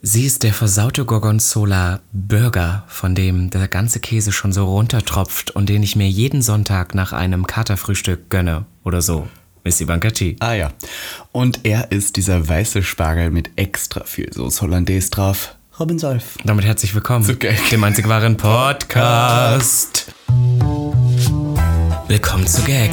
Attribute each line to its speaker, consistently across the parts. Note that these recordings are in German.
Speaker 1: Sie ist der versaute Gorgonzola Burger, von dem der ganze Käse schon so runtertropft und den ich mir jeden Sonntag nach einem Katerfrühstück gönne oder so. Miss Ivanka T.
Speaker 2: Ah ja. Und er ist dieser weiße Spargel mit extra viel Soße Hollandaise drauf. Robin Solf.
Speaker 1: Damit herzlich willkommen
Speaker 2: Zu Gag.
Speaker 1: dem einzig wahren Podcast. Willkommen zu Gag,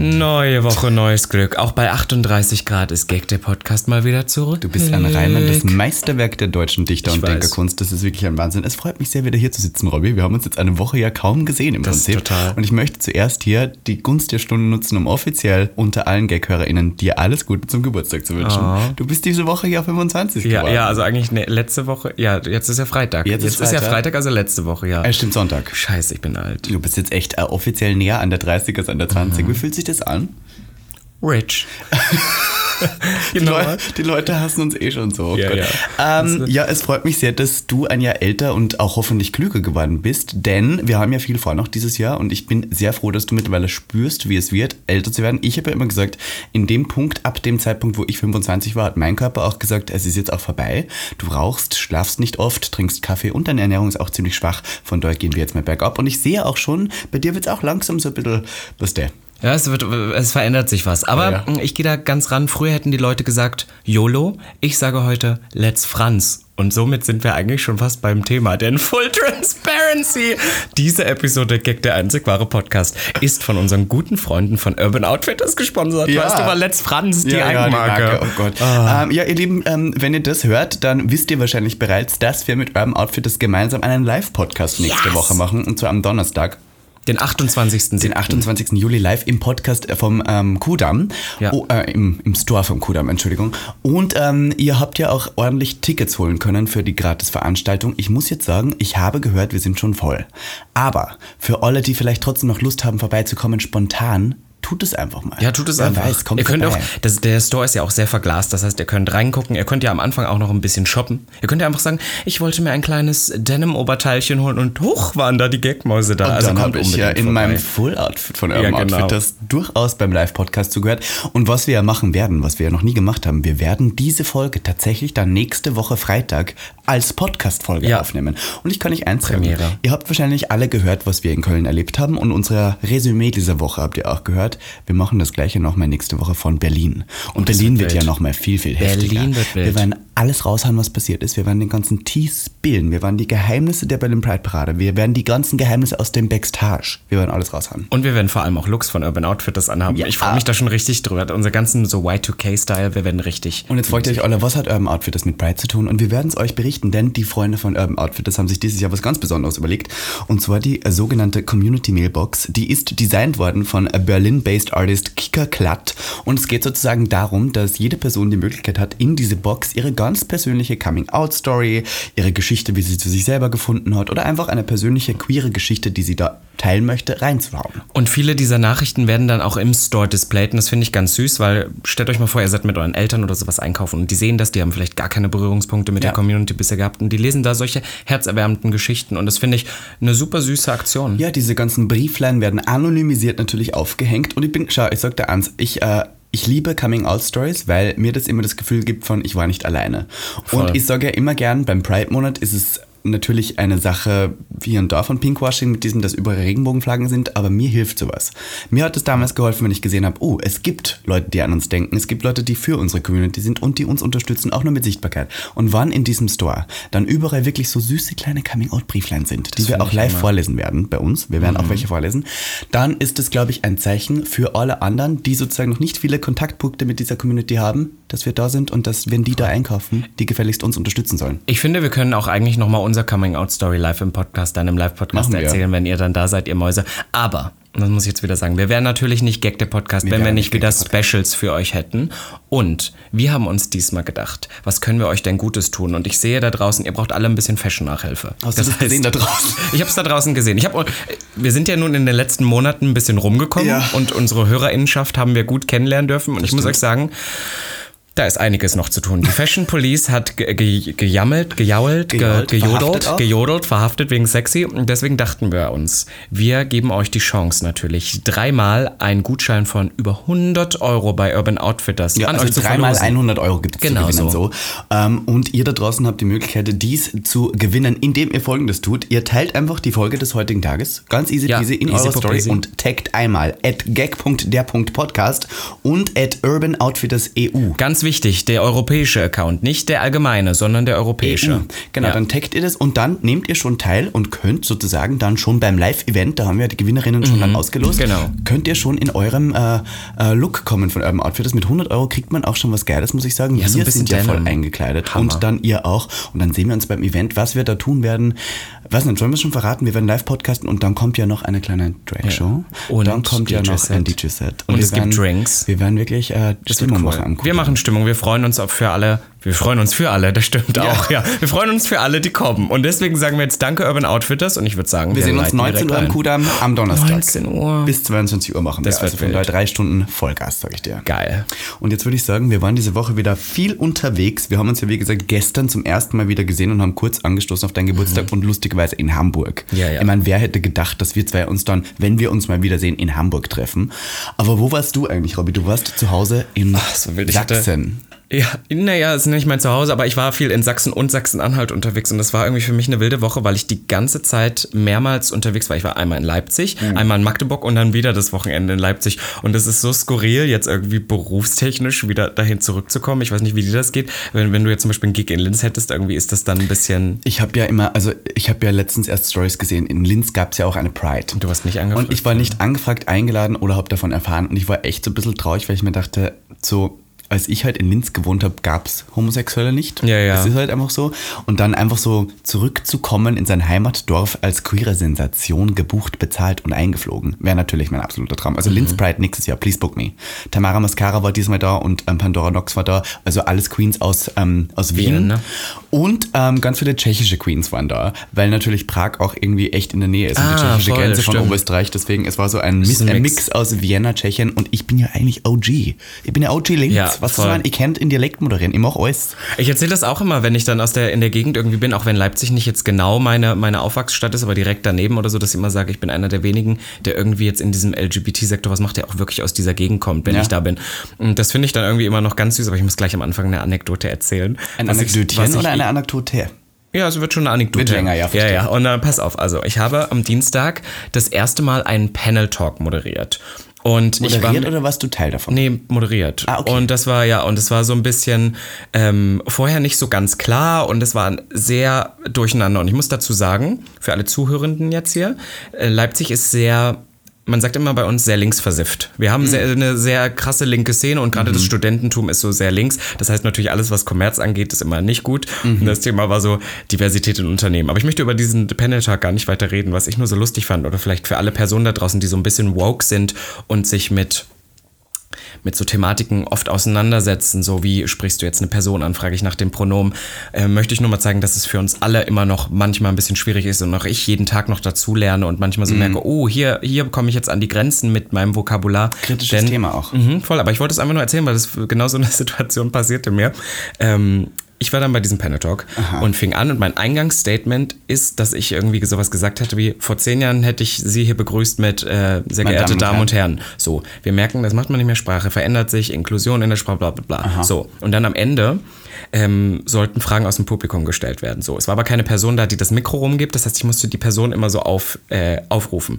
Speaker 1: Neue Woche, neues Glück. Auch bei 38 Grad ist Gag der Podcast mal wieder zurück.
Speaker 2: Du bist ein reimendes Meisterwerk der deutschen Dichter-
Speaker 1: Ich
Speaker 2: und
Speaker 1: weiß.
Speaker 2: Denkerkunst. Das ist wirklich ein Wahnsinn. Es freut mich sehr, wieder hier zu sitzen, Robby. Wir haben uns jetzt eine Woche ja kaum gesehen im
Speaker 1: Das ist
Speaker 2: Prinzip.
Speaker 1: total.
Speaker 2: Und ich möchte zuerst hier die Gunst der Stunde nutzen, um offiziell unter allen Gag-HörerInnen dir alles Gute zum Geburtstag zu wünschen. Du bist diese Woche ja 25
Speaker 1: Ja,
Speaker 2: geworden.
Speaker 1: ja, also eigentlich ne, letzte Woche. Ja, jetzt ist ja Freitag.
Speaker 2: Jetzt ist
Speaker 1: ja
Speaker 2: Freitag.
Speaker 1: Freitag, also letzte Woche, ja.
Speaker 2: Äh, stimmt, Sonntag.
Speaker 1: Scheiße, ich bin alt.
Speaker 2: Du bist jetzt echt äh, offiziell näher an der 30 als an der 20.
Speaker 1: Mhm.
Speaker 2: Wie fühlt sich das an?
Speaker 1: Rich.
Speaker 2: Die,
Speaker 1: genau.
Speaker 2: Leu die Leute hassen uns eh schon so.
Speaker 1: Ja,
Speaker 2: Gott.
Speaker 1: ja.
Speaker 2: Ähm, ja, es freut mich sehr, dass du ein Jahr älter und auch hoffentlich klüger geworden bist, denn wir haben ja viel vor noch dieses Jahr und ich bin sehr froh, dass du mittlerweile spürst, wie es wird, älter zu werden. Ich habe ja immer gesagt, in dem Punkt, ab dem Zeitpunkt, wo ich 25 war, hat mein Körper auch gesagt, es ist jetzt auch vorbei. Du rauchst, schlafst nicht oft, trinkst Kaffee und deine Ernährung ist auch ziemlich schwach. Von daher gehen wir jetzt mal bergab und ich sehe auch schon, bei dir wird es auch langsam so ein bisschen, was der.
Speaker 1: Ja, es, wird, es verändert sich was. Aber
Speaker 2: Ja, ja.
Speaker 1: ich gehe da ganz ran. Früher hätten die Leute gesagt YOLO. Ich sage heute Let's Franz. Und somit sind wir eigentlich schon fast beim Thema. Denn Full Transparency, diese Episode Gag der einzig wahre Podcast, ist von unseren guten Freunden von Urban Outfitters gesponsert.
Speaker 2: Ja.
Speaker 1: Weißt du, weil Let's Franz, die
Speaker 2: Ja, ja,
Speaker 1: Eigenmarke.
Speaker 2: Marke. Oh Gott. Ähm, ja, ihr Lieben, ähm, wenn ihr das hört, dann wisst ihr wahrscheinlich bereits, dass wir mit Urban Outfitters gemeinsam einen Live-Podcast nächste
Speaker 1: Yes.
Speaker 2: Woche machen. Und zwar am Donnerstag.
Speaker 1: Den 28.
Speaker 2: Den 28. Juli live im Podcast vom ähm, Kudamm.
Speaker 1: Ja.
Speaker 2: Oh, äh, im, Im Store vom Kudamm, Entschuldigung. Und ähm, ihr habt ja auch ordentlich Tickets holen können für die Gratis-Veranstaltung. Ich muss jetzt sagen, ich habe gehört, wir sind schon voll. Aber für alle, die vielleicht trotzdem noch Lust haben, vorbeizukommen, spontan, tut es einfach mal.
Speaker 1: Ja, tut es
Speaker 2: Wer
Speaker 1: einfach.
Speaker 2: Weiß, kommt
Speaker 1: ihr könnt
Speaker 2: vorbei.
Speaker 1: auch, das, der Store ist ja auch sehr verglast, das heißt, ihr könnt reingucken, ihr könnt ja am Anfang auch noch ein bisschen shoppen. Ihr könnt ja einfach sagen, ich wollte mir ein kleines Denim-Oberteilchen holen und hoch waren da die Gagmäuse da.
Speaker 2: Und
Speaker 1: also
Speaker 2: dann habe ich ja in
Speaker 1: vorbei.
Speaker 2: meinem Full-Outfit von eurem
Speaker 1: Ja, genau.
Speaker 2: Outfit das durchaus beim Live-Podcast zugehört. Und was wir ja machen werden, was wir ja noch nie gemacht haben, wir werden diese Folge tatsächlich dann nächste Woche Freitag als Podcast-Folge
Speaker 1: Ja.
Speaker 2: aufnehmen. Und ich kann nicht eins sagen. Ihr habt wahrscheinlich alle gehört, was wir in Köln erlebt haben. Und unser Resümee dieser Woche habt ihr auch gehört. Wir machen das gleiche nochmal nächste Woche von Berlin. Und
Speaker 1: das
Speaker 2: Berlin
Speaker 1: wird
Speaker 2: wird ja nochmal viel, viel
Speaker 1: Berlin
Speaker 2: heftiger.
Speaker 1: wird wild.
Speaker 2: Wir werden alles raushauen, was passiert ist. Wir werden den ganzen Tee spillen. Wir werden die Geheimnisse der Berlin Pride Parade. Wir werden die ganzen Geheimnisse aus dem Backstage. Wir werden alles raushauen.
Speaker 1: Und wir werden vor allem auch Looks von Urban Outfitters anhaben.
Speaker 2: Ja.
Speaker 1: Ich freue mich da schon richtig drüber. Unser ganzen so Y2K-Style, wir werden richtig.
Speaker 2: Und jetzt fragt ihr euch alle, was hat Urban Outfitters mit Pride zu tun? Und wir werden es euch berichten, denn die Freunde von Urban Outfitters haben sich dieses Jahr was ganz Besonderes überlegt. Und zwar die äh, sogenannte Community Mailbox. Die ist designt worden von Berlin-based Artist Kika Klatt. Und es geht sozusagen darum, dass jede Person die Möglichkeit hat, in diese Box ihre ganz persönliche Coming-out-Story, ihre Geschichte, wie sie zu sich selber gefunden hat oder einfach eine persönliche queere Geschichte, die sie da teilen möchte, reinzuhauen.
Speaker 1: Und viele dieser Nachrichten werden dann auch im Store displayed und das finde ich ganz süß, weil stellt euch mal vor, ihr seid mit euren Eltern oder sowas einkaufen und die sehen das, die haben vielleicht gar keine Berührungspunkte mit
Speaker 2: Ja.
Speaker 1: der Community bisher gehabt und die lesen da solche herzerwärmenden Geschichten und das finde ich eine super süße Aktion.
Speaker 2: Ja, diese ganzen Brieflein werden anonymisiert natürlich aufgehängt und ich bin, schau, ich sag dir eins, ich, äh, ich liebe Coming-out-Stories, weil mir das immer das Gefühl gibt von, ich war nicht alleine.
Speaker 1: Voll.
Speaker 2: Und ich sage ja immer gern, beim Pride-Monat ist es natürlich eine Sache hier und da von Pinkwashing mit diesem, dass überall Regenbogenflaggen sind, aber mir hilft sowas. Mir hat es damals geholfen, wenn ich gesehen habe, oh, es gibt Leute, die an uns denken, es gibt Leute, die für unsere Community sind und die uns unterstützen, auch nur mit Sichtbarkeit. Und wann in diesem Store dann überall wirklich so süße kleine Coming-out-Brieflein sind, die wir auch live
Speaker 1: immer.
Speaker 2: vorlesen werden bei uns, wir werden auch welche vorlesen, dann ist es, glaube ich, ein Zeichen für alle anderen, die sozusagen noch nicht viele Kontaktpunkte mit dieser Community haben, dass wir da sind und dass, wenn die da einkaufen, die gefälligst uns unterstützen sollen.
Speaker 1: Ich finde, wir können auch eigentlich nochmal unser Coming-out-Story live im Podcast, dann im Live-Podcast
Speaker 2: wir.
Speaker 1: erzählen, wenn ihr dann da seid, ihr Mäuse. Aber das muss ich jetzt wieder sagen, wir wären natürlich nicht Gag der Podcast, wenn wir nicht wieder Specials für euch hätten. Und wir haben uns diesmal gedacht, was können wir euch denn Gutes tun? Und ich sehe da draußen, ihr braucht alle ein bisschen Fashion-Nachhilfe.
Speaker 2: Hast du das gesehen da draußen?
Speaker 1: Ich habe es da draußen gesehen. Ich hab, wir sind ja nun in den letzten Monaten ein bisschen rumgekommen
Speaker 2: Ja.
Speaker 1: und unsere Hörerinnenschaft haben wir gut kennenlernen dürfen. Und ich muss euch sagen, da ist einiges noch zu tun. Die Fashion Police hat ge ge gejammelt, gejault, ge gejodelt,
Speaker 2: verhaftet
Speaker 1: gejodelt, verhaftet wegen sexy. Und deswegen dachten wir uns, wir geben euch die Chance natürlich, dreimal einen Gutschein von über 100 Euro bei Urban Outfitters
Speaker 2: Ja,
Speaker 1: an
Speaker 2: also
Speaker 1: euch zu
Speaker 2: dreimal
Speaker 1: verlosen.
Speaker 2: 100 Euro gibt es
Speaker 1: Genau
Speaker 2: zu gewinnen.
Speaker 1: so.
Speaker 2: So. Ähm, und ihr da draußen habt die Möglichkeit, dies zu gewinnen, indem ihr folgendes tut. Ihr teilt einfach die Folge des heutigen Tages, ganz easy
Speaker 1: Ja,
Speaker 2: peasy, in
Speaker 1: easy
Speaker 2: eurer Story
Speaker 1: peasy.
Speaker 2: und taggt einmal at gag.der.podcast und at urbanoutfitters.eu.
Speaker 1: Ganz wichtig, der europäische Account, nicht der allgemeine, sondern der europäische.
Speaker 2: EU. Genau,
Speaker 1: Ja.
Speaker 2: dann taggt ihr das und dann nehmt ihr schon teil und könnt sozusagen dann schon beim Live-Event, da haben wir die Gewinnerinnen schon dann ausgelost,
Speaker 1: Genau.
Speaker 2: könnt ihr schon in eurem äh, äh, Look kommen von Urban Outfitters. Mit 100 Euro kriegt man auch schon was Geiles, muss ich sagen.
Speaker 1: Ja, so ein
Speaker 2: wir
Speaker 1: bisschen
Speaker 2: sind ja voll eingekleidet
Speaker 1: Hammer.
Speaker 2: und dann ihr auch. Und dann sehen wir uns beim Event, was wir da tun werden. Was nicht, sollen wir schon verraten? Wir werden live podcasten und dann kommt ja noch eine kleine Drag-Show.
Speaker 1: Und
Speaker 2: dann kommt ja noch
Speaker 1: DJ-Set.
Speaker 2: ein DJ-Set.
Speaker 1: Und
Speaker 2: wir
Speaker 1: es gibt
Speaker 2: werden,
Speaker 1: Drinks.
Speaker 2: Wir werden wirklich äh,
Speaker 1: Das
Speaker 2: Stimmung
Speaker 1: cool.
Speaker 2: machen
Speaker 1: Wir machen Stimmung. Wir freuen uns für alle. Wir freuen uns für alle, das stimmt auch, ja. Wir freuen uns für alle, die kommen. Und deswegen sagen wir jetzt Danke Urban Outfitters und ich würde sagen,
Speaker 2: Wir sehen uns
Speaker 1: leiten
Speaker 2: 19
Speaker 1: direkt
Speaker 2: Uhr am
Speaker 1: ein.
Speaker 2: Kudamm am Donnerstag.
Speaker 1: 19 Uhr.
Speaker 2: Bis 22 Uhr machen
Speaker 1: Das
Speaker 2: wir.
Speaker 1: wird
Speaker 2: Also von daher drei Stunden Vollgas, sag ich dir.
Speaker 1: Geil.
Speaker 2: Und jetzt würde ich sagen, wir waren diese Woche wieder viel unterwegs. Wir haben uns ja, wie gesagt, gestern zum ersten Mal wieder gesehen und haben kurz angestoßen auf deinen Geburtstag und lustigerweise in Hamburg.
Speaker 1: Mhm. Ja, ja.
Speaker 2: Ich meine, wer hätte gedacht, dass wir zwei uns dann, wenn wir uns mal wiedersehen, in Hamburg treffen. Aber wo warst du eigentlich, Robby? Du warst zu Hause in
Speaker 1: so wild. Ich hatte-
Speaker 2: Sachsen.
Speaker 1: Ja, naja, ist nicht mein Zuhause, aber ich war viel in Sachsen und Sachsen-Anhalt unterwegs und das war irgendwie für mich eine wilde Woche, weil ich die ganze Zeit mehrmals unterwegs war. Ich war einmal in Leipzig,
Speaker 2: Mhm.
Speaker 1: einmal in Magdeburg und dann wieder das Wochenende in Leipzig. Und es ist so skurril, jetzt irgendwie berufstechnisch wieder dahin zurückzukommen. Ich weiß nicht, wie dir das geht. Wenn, wenn du jetzt zum Beispiel einen Gig in Linz hättest, irgendwie ist das dann ein bisschen.
Speaker 2: Ich habe ja immer, also ich habe ja letztens erst Stories gesehen. In Linz gab es ja auch eine Pride.
Speaker 1: Du warst nicht angefragt.
Speaker 2: Und ich war nicht angefragt, eingeladen oder habe davon erfahren. Und ich war echt so ein bisschen traurig, weil ich mir dachte, so, als ich halt in Linz gewohnt habe, gab es Homosexuelle nicht.
Speaker 1: Ja, ja.
Speaker 2: Das ist halt einfach so. Und dann einfach so zurückzukommen in sein Heimatdorf als queere Sensation, gebucht, bezahlt und eingeflogen, wäre natürlich mein absoluter Traum. Also
Speaker 1: Mhm.
Speaker 2: Linz Pride nächstes Jahr, please book me. Tamara Mascara war diesmal da und ähm, Pandora Nox war da. Also alles Queens aus, ähm, aus Wien.
Speaker 1: Wien, ne?
Speaker 2: Und ähm, ganz viele tschechische Queens waren da, weil natürlich Prag auch irgendwie echt in der Nähe ist. und die
Speaker 1: Ah,
Speaker 2: tschechische
Speaker 1: voll,
Speaker 2: Grenze von. Oberösterreich. Deswegen, es war so ein, Mix,
Speaker 1: ein Mix.
Speaker 2: Aus Vienna, Tschechien und ich bin ja eigentlich OG. Ich bin ja OG Links.
Speaker 1: Ja,
Speaker 2: Was
Speaker 1: voll.
Speaker 2: soll man? Ihr kennt in Dialekt moderieren. Ich mache alles.
Speaker 1: Ich erzähle das auch immer, wenn ich dann aus der, in der Gegend irgendwie bin, auch wenn Leipzig nicht jetzt genau meine, meine Aufwachsstadt ist, aber direkt daneben oder so, dass ich immer sage, ich bin einer der wenigen, der irgendwie jetzt in diesem LGBT-Sektor was macht, der auch wirklich aus dieser Gegend kommt, wenn
Speaker 2: Ja.
Speaker 1: ich da bin. Und das finde ich dann irgendwie immer noch ganz süß, aber ich muss gleich am Anfang eine Anekdote erzählen.
Speaker 2: Ein
Speaker 1: ich-
Speaker 2: Anekdötchen
Speaker 1: ich-
Speaker 2: oder eine Anekdote?
Speaker 1: Ja, es wird schon eine Anekdote.
Speaker 2: Wird länger, ja,
Speaker 1: Ja,
Speaker 2: verstehe.
Speaker 1: ja. Und dann pass auf, also ich habe am Dienstag das erste Mal einen Panel-Talk moderiert. Und ich war
Speaker 2: Moderiert oder warst du Teil davon?
Speaker 1: Nee, moderiert.
Speaker 2: Ah, okay.
Speaker 1: Und das war ja, und es war so ein bisschen ähm, vorher nicht so ganz klar und es war sehr durcheinander. Und ich muss dazu sagen, für alle Zuhörenden jetzt hier, äh, Leipzig ist sehr. Man sagt immer bei uns sehr linksversifft. Wir
Speaker 2: Mhm.
Speaker 1: haben sehr, eine sehr krasse linke Szene und gerade das Studententum ist so sehr links. Das heißt natürlich, alles, was Kommerz angeht, ist immer nicht gut.
Speaker 2: Mhm.
Speaker 1: Und das Thema war so Diversität in Unternehmen. Aber ich möchte über diesen Panel-Tag gar nicht weiter reden, was ich nur so lustig fand. Oder vielleicht für alle Personen da draußen, die so ein bisschen woke sind und sich mit mit so Thematiken oft auseinandersetzen, so wie sprichst du jetzt eine Person an, frage ich nach dem Pronomen, äh, möchte ich nur mal zeigen, dass es für uns alle immer noch manchmal ein bisschen schwierig ist und auch ich jeden Tag noch dazu lerne und manchmal so merke, oh, hier, hier komme ich jetzt an die Grenzen mit meinem Vokabular.
Speaker 2: Kritisches Thema auch.
Speaker 1: Mhm, voll, aber ich wollte es einfach nur erzählen, weil das genau so eine Situation passierte mir. Ähm, ich war dann bei diesem Panel Talk und fing an und mein Eingangsstatement ist, dass ich irgendwie sowas gesagt hatte wie, vor zehn Jahren hätte ich Sie hier begrüßt mit äh, sehr
Speaker 2: Meine
Speaker 1: geehrte
Speaker 2: Damen und
Speaker 1: und Herren. So, wir merken, das macht man nicht mehr, Sprache verändert sich, Inklusion in der Sprache, bla bla bla. So, und dann am Ende ähm, sollten Fragen aus dem Publikum gestellt werden. So, es war aber keine Person da, die das Mikro rumgibt, das heißt, ich musste die Person immer so auf, äh, aufrufen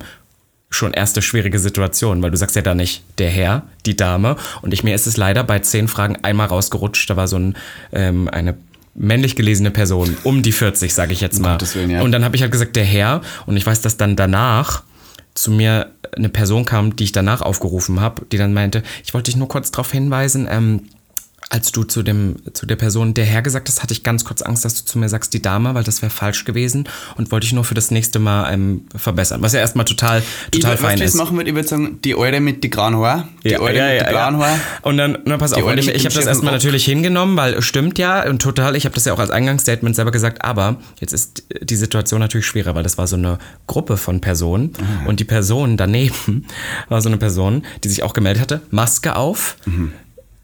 Speaker 1: schon erste schwierige Situation, weil du sagst ja da nicht der Herr, die Dame. Und ich mir ist es leider bei zehn Fragen einmal rausgerutscht. Da war so ein, ähm, eine männlich gelesene Person, um die 40, sage ich jetzt mal.
Speaker 2: Gottes Willen, ja.
Speaker 1: Und dann habe ich halt gesagt, der Herr. Und ich weiß, dass dann danach zu mir eine Person kam, die ich danach aufgerufen habe, die dann meinte, ich wollte dich nur kurz darauf hinweisen, ähm, als du zu dem zu der Person der Herr gesagt hast, hatte ich ganz kurz Angst, dass du zu mir sagst die Dame, weil das wäre falsch gewesen und wollte ich nur für das nächste Mal ähm, verbessern. Was ja erstmal total total
Speaker 2: ich,
Speaker 1: fein
Speaker 2: was
Speaker 1: ist.
Speaker 2: machen würde, ich würde sagen, die Alte mit die grauen Haaren. Die
Speaker 1: Ja,
Speaker 2: Alte
Speaker 1: ja,
Speaker 2: mit
Speaker 1: ja,
Speaker 2: die grauen
Speaker 1: ja.
Speaker 2: Haaren.
Speaker 1: Und dann, na pass auf,
Speaker 2: Die Alte
Speaker 1: ich, ich habe das erstmal natürlich hingenommen, weil es stimmt ja und total, ich habe das ja auch als Eingangsstatement selber gesagt, aber jetzt ist die Situation natürlich schwerer, weil das war so eine Gruppe von Personen
Speaker 2: Ah.
Speaker 1: und die Person daneben war so eine Person, die sich auch gemeldet hatte, Maske auf,
Speaker 2: Mhm.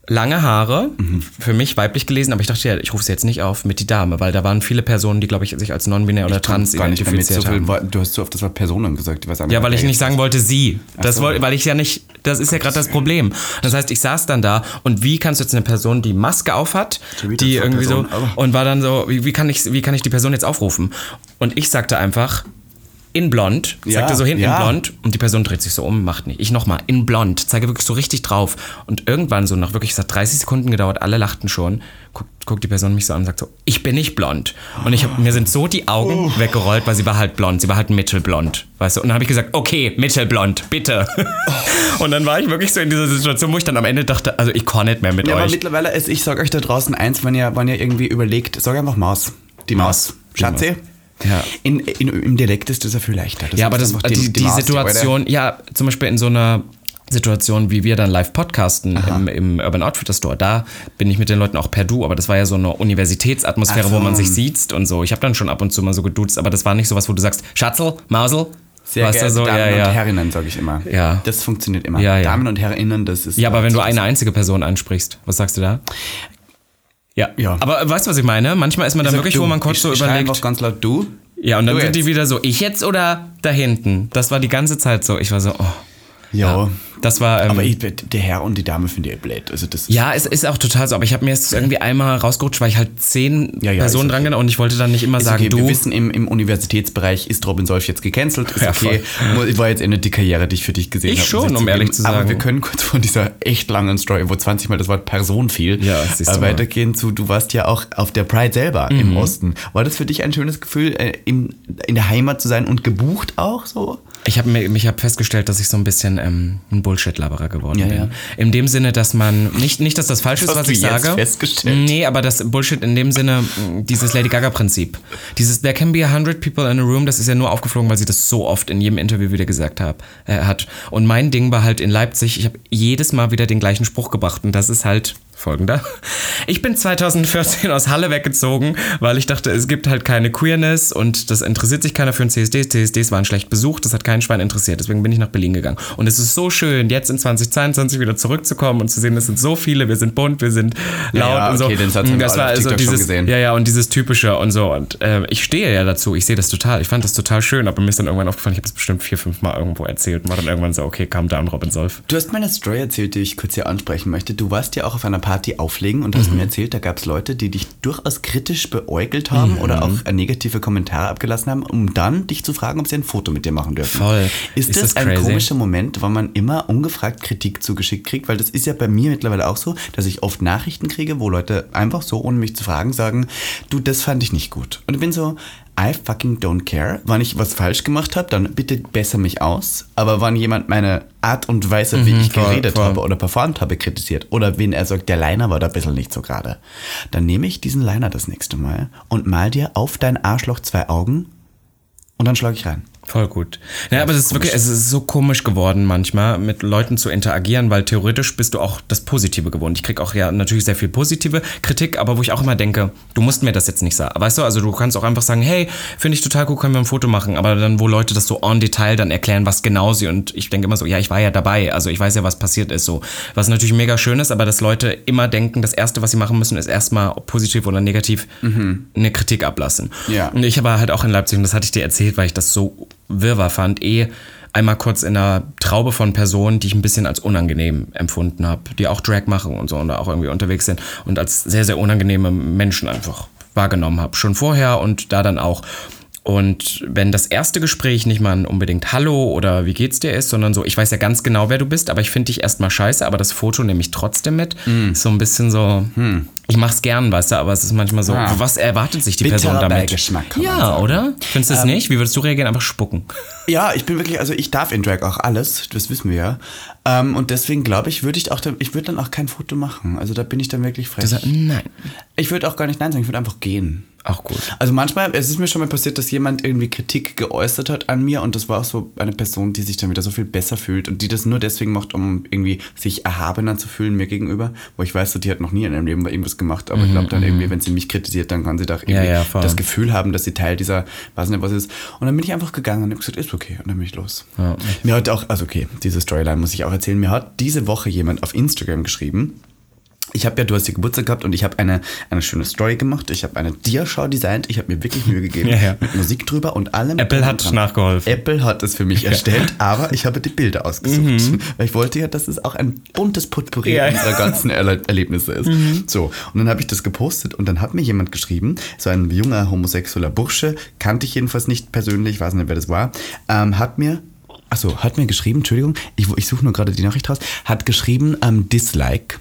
Speaker 1: Lange Haare, für mich weiblich gelesen, aber ich dachte ja, ich rufe sie jetzt nicht auf mit die Dame, weil da waren viele Personen, die glaube ich sich als non-binär oder trans
Speaker 2: Gar nicht damit so
Speaker 1: identifiziert haben.
Speaker 2: du hast so oft das Wort Personen gesagt. Ich auch
Speaker 1: Ja, weil ich nicht sagen wollte sie. Das
Speaker 2: so.
Speaker 1: wollte, weil ich ja nicht, das ist ja gerade das Problem. Das heißt, ich saß dann da und wie kannst du jetzt eine Person, die Maske auf hat, die irgendwie so
Speaker 2: Personen, aber-
Speaker 1: und war dann so, wie, wie kann ich, wie kann ich die Person jetzt aufrufen? Und ich sagte einfach in blond,
Speaker 2: Ja,
Speaker 1: sagte so hinten
Speaker 2: ja.
Speaker 1: in blond und die Person dreht sich so um, macht nicht. Ich nochmal in blond, zeige wirklich so richtig drauf und irgendwann so nach wirklich, es hat 30 Sekunden gedauert, alle lachten schon. Guckt, guckt die Person mich so an und sagt so, ich bin nicht blond. Und ich hab, mir sind so die Augen weggerollt, weil sie war halt blond, sie war halt mittelblond, weißt du. Und dann habe ich gesagt, okay, mittelblond, bitte. Und dann war ich wirklich so in dieser Situation, wo ich dann am Ende dachte, also ich kann nicht mehr mit
Speaker 2: Ja, aber
Speaker 1: euch.
Speaker 2: mittlerweile, ist, ich sag euch da draußen eins, wenn ihr, wenn ihr irgendwie überlegt, sag einfach Maus. Die Maus. Schatzi?
Speaker 1: Ja.
Speaker 2: In, in, Im Dialekt ist das ja viel leichter. Das
Speaker 1: Ja, aber das,
Speaker 2: einfach
Speaker 1: die, die,
Speaker 2: Maus,
Speaker 1: Situation, ja, zum Beispiel in so einer Situation, wie wir dann live podcasten im, im Urban Outfitter Store, da bin ich mit den Leuten auch per Du, aber das war ja so eine Universitätsatmosphäre,
Speaker 2: so.
Speaker 1: wo man sich sieht und so. Ich habe dann schon ab und zu mal so geduzt, aber das war nicht sowas, wo du sagst, Schatzel, Mausel,
Speaker 2: Sehr
Speaker 1: weißt du
Speaker 2: geehrte
Speaker 1: so,
Speaker 2: Damen
Speaker 1: ja,
Speaker 2: und
Speaker 1: ja.
Speaker 2: Herrinnen, sage ich immer.
Speaker 1: Ja.
Speaker 2: Das funktioniert immer.
Speaker 1: Ja, ja.
Speaker 2: Damen und Herrinnen, das ist.
Speaker 1: Ja, aber wenn du
Speaker 2: äh,
Speaker 1: eine einzige Person ansprichst, was sagst du da? Ja.
Speaker 2: Ja.
Speaker 1: Aber weißt du, was ich meine? Manchmal ist man dann
Speaker 2: Sag
Speaker 1: wirklich,
Speaker 2: du.
Speaker 1: wo man kurz
Speaker 2: ich
Speaker 1: so überlegt.
Speaker 2: einfach ganz laut du.
Speaker 1: Ja, und dann
Speaker 2: Du
Speaker 1: sind die
Speaker 2: jetzt.
Speaker 1: wieder so, ich jetzt oder da hinten? Das war die ganze Zeit so. Ich war so, oh.
Speaker 2: Ja.
Speaker 1: Das war. Ähm,
Speaker 2: Aber ich, der Herr und die Dame finde ich blöd. Also das
Speaker 1: Ja, es ist auch total so, aber ich habe mir jetzt irgendwie einmal rausgerutscht, weil ich halt zehn
Speaker 2: Ja, ja,
Speaker 1: Personen
Speaker 2: okay.
Speaker 1: dran und ich wollte dann nicht immer
Speaker 2: Ist
Speaker 1: sagen,
Speaker 2: okay,
Speaker 1: du.
Speaker 2: wir wissen, im, im Universitätsbereich ist Robin Solf jetzt gecancelt. Ist
Speaker 1: Ja,
Speaker 2: okay. Mu- War jetzt eh nicht die Karriere, die ich für dich gesehen
Speaker 1: Ich
Speaker 2: habe.
Speaker 1: schon,
Speaker 2: muss ich
Speaker 1: um ehrlich zu
Speaker 2: Aber
Speaker 1: sagen.
Speaker 2: wir können kurz von dieser echt langen Story, wo 20 Mal das Wort Person fiel,
Speaker 1: Ja,
Speaker 2: äh, weitergehen zu, du warst ja auch auf der Pride selber
Speaker 1: Mhm.
Speaker 2: im Osten. War das für dich ein schönes Gefühl, äh, im, in der Heimat zu sein und gebucht auch so?
Speaker 1: Ich habe mich hab festgestellt, dass ich so ein bisschen ähm, ein Bullshit-Laberer geworden
Speaker 2: Ja,
Speaker 1: bin.
Speaker 2: ja.
Speaker 1: In dem Sinne, dass man, nicht, nicht dass das falsch ist, was ich sage.
Speaker 2: festgestellt?
Speaker 1: Nee, aber das Bullshit in dem Sinne, mh, dieses Lady Gaga-Prinzip. Dieses There can be a hundred people in a room, das ist ja nur aufgeflogen, weil sie das so oft in jedem Interview wieder gesagt hab, äh, hat. Und mein Ding war halt in Leipzig, ich habe jedes Mal wieder den gleichen Spruch gebracht und das ist halt folgender. Ich bin 2014 aus Halle weggezogen, weil ich dachte, es gibt halt keine Queerness und das interessiert sich keiner für ein CSD. CSDs waren schlecht besucht, das hat keinen Schwein interessiert. Deswegen bin ich nach Berlin gegangen. Und es ist so schön, jetzt in 2022 wieder zurückzukommen und zu sehen, es sind so viele, wir sind bunt, wir sind laut
Speaker 2: Ja,
Speaker 1: und so.
Speaker 2: okay, den Satz
Speaker 1: das war also dieses,
Speaker 2: gesehen.
Speaker 1: ja, ja, und dieses typische und so. Und äh, ich stehe ja dazu, ich sehe das total. Ich fand das total schön, aber mir ist dann irgendwann aufgefallen, ich habe das bestimmt vier, fünf Mal irgendwo erzählt und war dann irgendwann so, okay, calm down, Robin Solf.
Speaker 2: Du hast mir eine Story erzählt, die ich kurz hier ansprechen möchte. Du warst ja auch auf einer Party auflegen und
Speaker 1: Mhm.
Speaker 2: hast mir erzählt, da gab es Leute, die dich durchaus kritisch beäugelt haben
Speaker 1: Mhm.
Speaker 2: oder auch negative Kommentare abgelassen haben, um dann dich zu fragen, ob sie ein Foto mit dir machen dürfen.
Speaker 1: Voll.
Speaker 2: Ist,
Speaker 1: Ist
Speaker 2: das,
Speaker 1: das
Speaker 2: ein komischer Moment, wo man immer ungefragt Kritik zugeschickt kriegt? Weil das ist ja bei mir mittlerweile auch so, dass ich oft Nachrichten kriege, wo Leute einfach so, ohne mich zu fragen, sagen, du, das fand ich nicht gut. Und ich bin so, I fucking don't care. Wenn ich was falsch gemacht habe, dann bitte besser mich aus. Aber wenn jemand meine Art und Weise, wie ich
Speaker 1: Mhm, voll,
Speaker 2: geredet
Speaker 1: voll.
Speaker 2: habe oder performt habe, kritisiert, oder wenn er sagt, der Liner war da ein bisschen nicht so gerade, dann nehme ich diesen Liner das nächste Mal und mal dir auf dein Arschloch zwei Augen und dann schlage ich rein.
Speaker 1: Voll gut. Ja, aber es ist wirklich, es ist so komisch geworden manchmal, mit Leuten zu interagieren, weil theoretisch bist du auch das Positive gewohnt. Ich krieg auch ja natürlich sehr viel positive Kritik, aber wo ich auch immer denke, du musst mir das jetzt nicht sagen. Weißt du, also du kannst auch einfach sagen, hey, finde ich total cool, können wir ein Foto machen. Aber dann, wo Leute das so en Detail dann erklären, was genau sie und ich denke immer so, ja, ich war ja dabei, also ich weiß ja, was passiert ist so. Was natürlich mega schön ist, aber dass Leute immer denken, das Erste, was sie machen müssen, ist erstmal positiv oder negativ eine Kritik ablassen.
Speaker 2: Ja.
Speaker 1: Und ich war halt auch in Leipzig und das hatte ich dir erzählt, weil ich das so wirrwarr fand, eh einmal kurz in einer Traube von Personen, die ich ein bisschen als unangenehm empfunden habe, die auch Drag machen und so und da auch irgendwie unterwegs sind und als sehr, sehr unangenehme Menschen einfach wahrgenommen habe. Schon vorher und da dann auch. Und wenn das erste Gespräch nicht mal unbedingt Hallo oder wie geht's dir ist, sondern so, ich weiß ja ganz genau, wer du bist, aber ich finde dich erstmal scheiße, aber das Foto nehme ich trotzdem mit. So ein bisschen so, Ich mach's gern, weißt du, aber es ist manchmal so,
Speaker 2: Ah.
Speaker 1: was erwartet sich die
Speaker 2: Bitterer
Speaker 1: Person damit?
Speaker 2: Beigeschmack,
Speaker 1: ja.
Speaker 2: Ähm,
Speaker 1: oder? Findest du es nicht? Wie würdest du reagieren? Einfach spucken.
Speaker 2: Ja, ich bin wirklich, also ich darf in Drag auch alles, das wissen wir ja. Ähm, und deswegen glaube ich, würde ich auch, ich würde dann auch kein Foto machen. Also da bin ich dann wirklich frech.
Speaker 1: Sagst, nein.
Speaker 2: Ich würde auch gar nicht nein sagen, ich würde einfach gehen.
Speaker 1: Auch gut.
Speaker 2: Also manchmal, es ist mir schon mal passiert, dass jemand irgendwie Kritik geäußert hat an mir und das war auch so eine Person, die sich dann wieder so viel besser fühlt und die das nur deswegen macht, um irgendwie sich erhabener zu fühlen mir gegenüber, wo ich weiß, so, die hat noch nie in ihrem Leben bei irgendwas gemacht, aber ich glaube dann irgendwie, wenn sie mich kritisiert, dann kann sie doch irgendwie
Speaker 1: Mhm, Ja, ja,
Speaker 2: das Gefühl haben, dass sie Teil dieser, weiß nicht was ist. Und dann bin ich einfach gegangen und habe gesagt, ist okay. Und dann bin ich los. mir hat auch, also okay, diese Storyline muss ich auch erzählen, mir hat diese Woche jemand auf Instagram geschrieben, ich habe ja, du hast ja Geburtstag gehabt und ich habe eine, eine schöne Story gemacht. Ich habe eine Diashow designt. Ich habe mir wirklich Mühe gegeben.
Speaker 1: Ja, ja.
Speaker 2: Mit Musik drüber und allem.
Speaker 1: Apple hat
Speaker 2: dran.
Speaker 1: nachgeholfen.
Speaker 2: Apple hat es für mich erstellt, aber ich habe die Bilder ausgesucht.
Speaker 1: Mhm.
Speaker 2: Weil ich wollte ja, dass es auch ein buntes Potpourri
Speaker 1: Ja.
Speaker 2: unserer ganzen Erle Erlebnisse ist. So, und dann habe ich das gepostet und dann hat mir jemand geschrieben, so ein junger homosexueller Bursche, kannte ich jedenfalls nicht persönlich, weiß nicht, wer das war, ähm, hat mir Achso, hat mir geschrieben, Entschuldigung, ich, ich suche nur gerade die Nachricht raus, hat geschrieben, ähm, Dislike.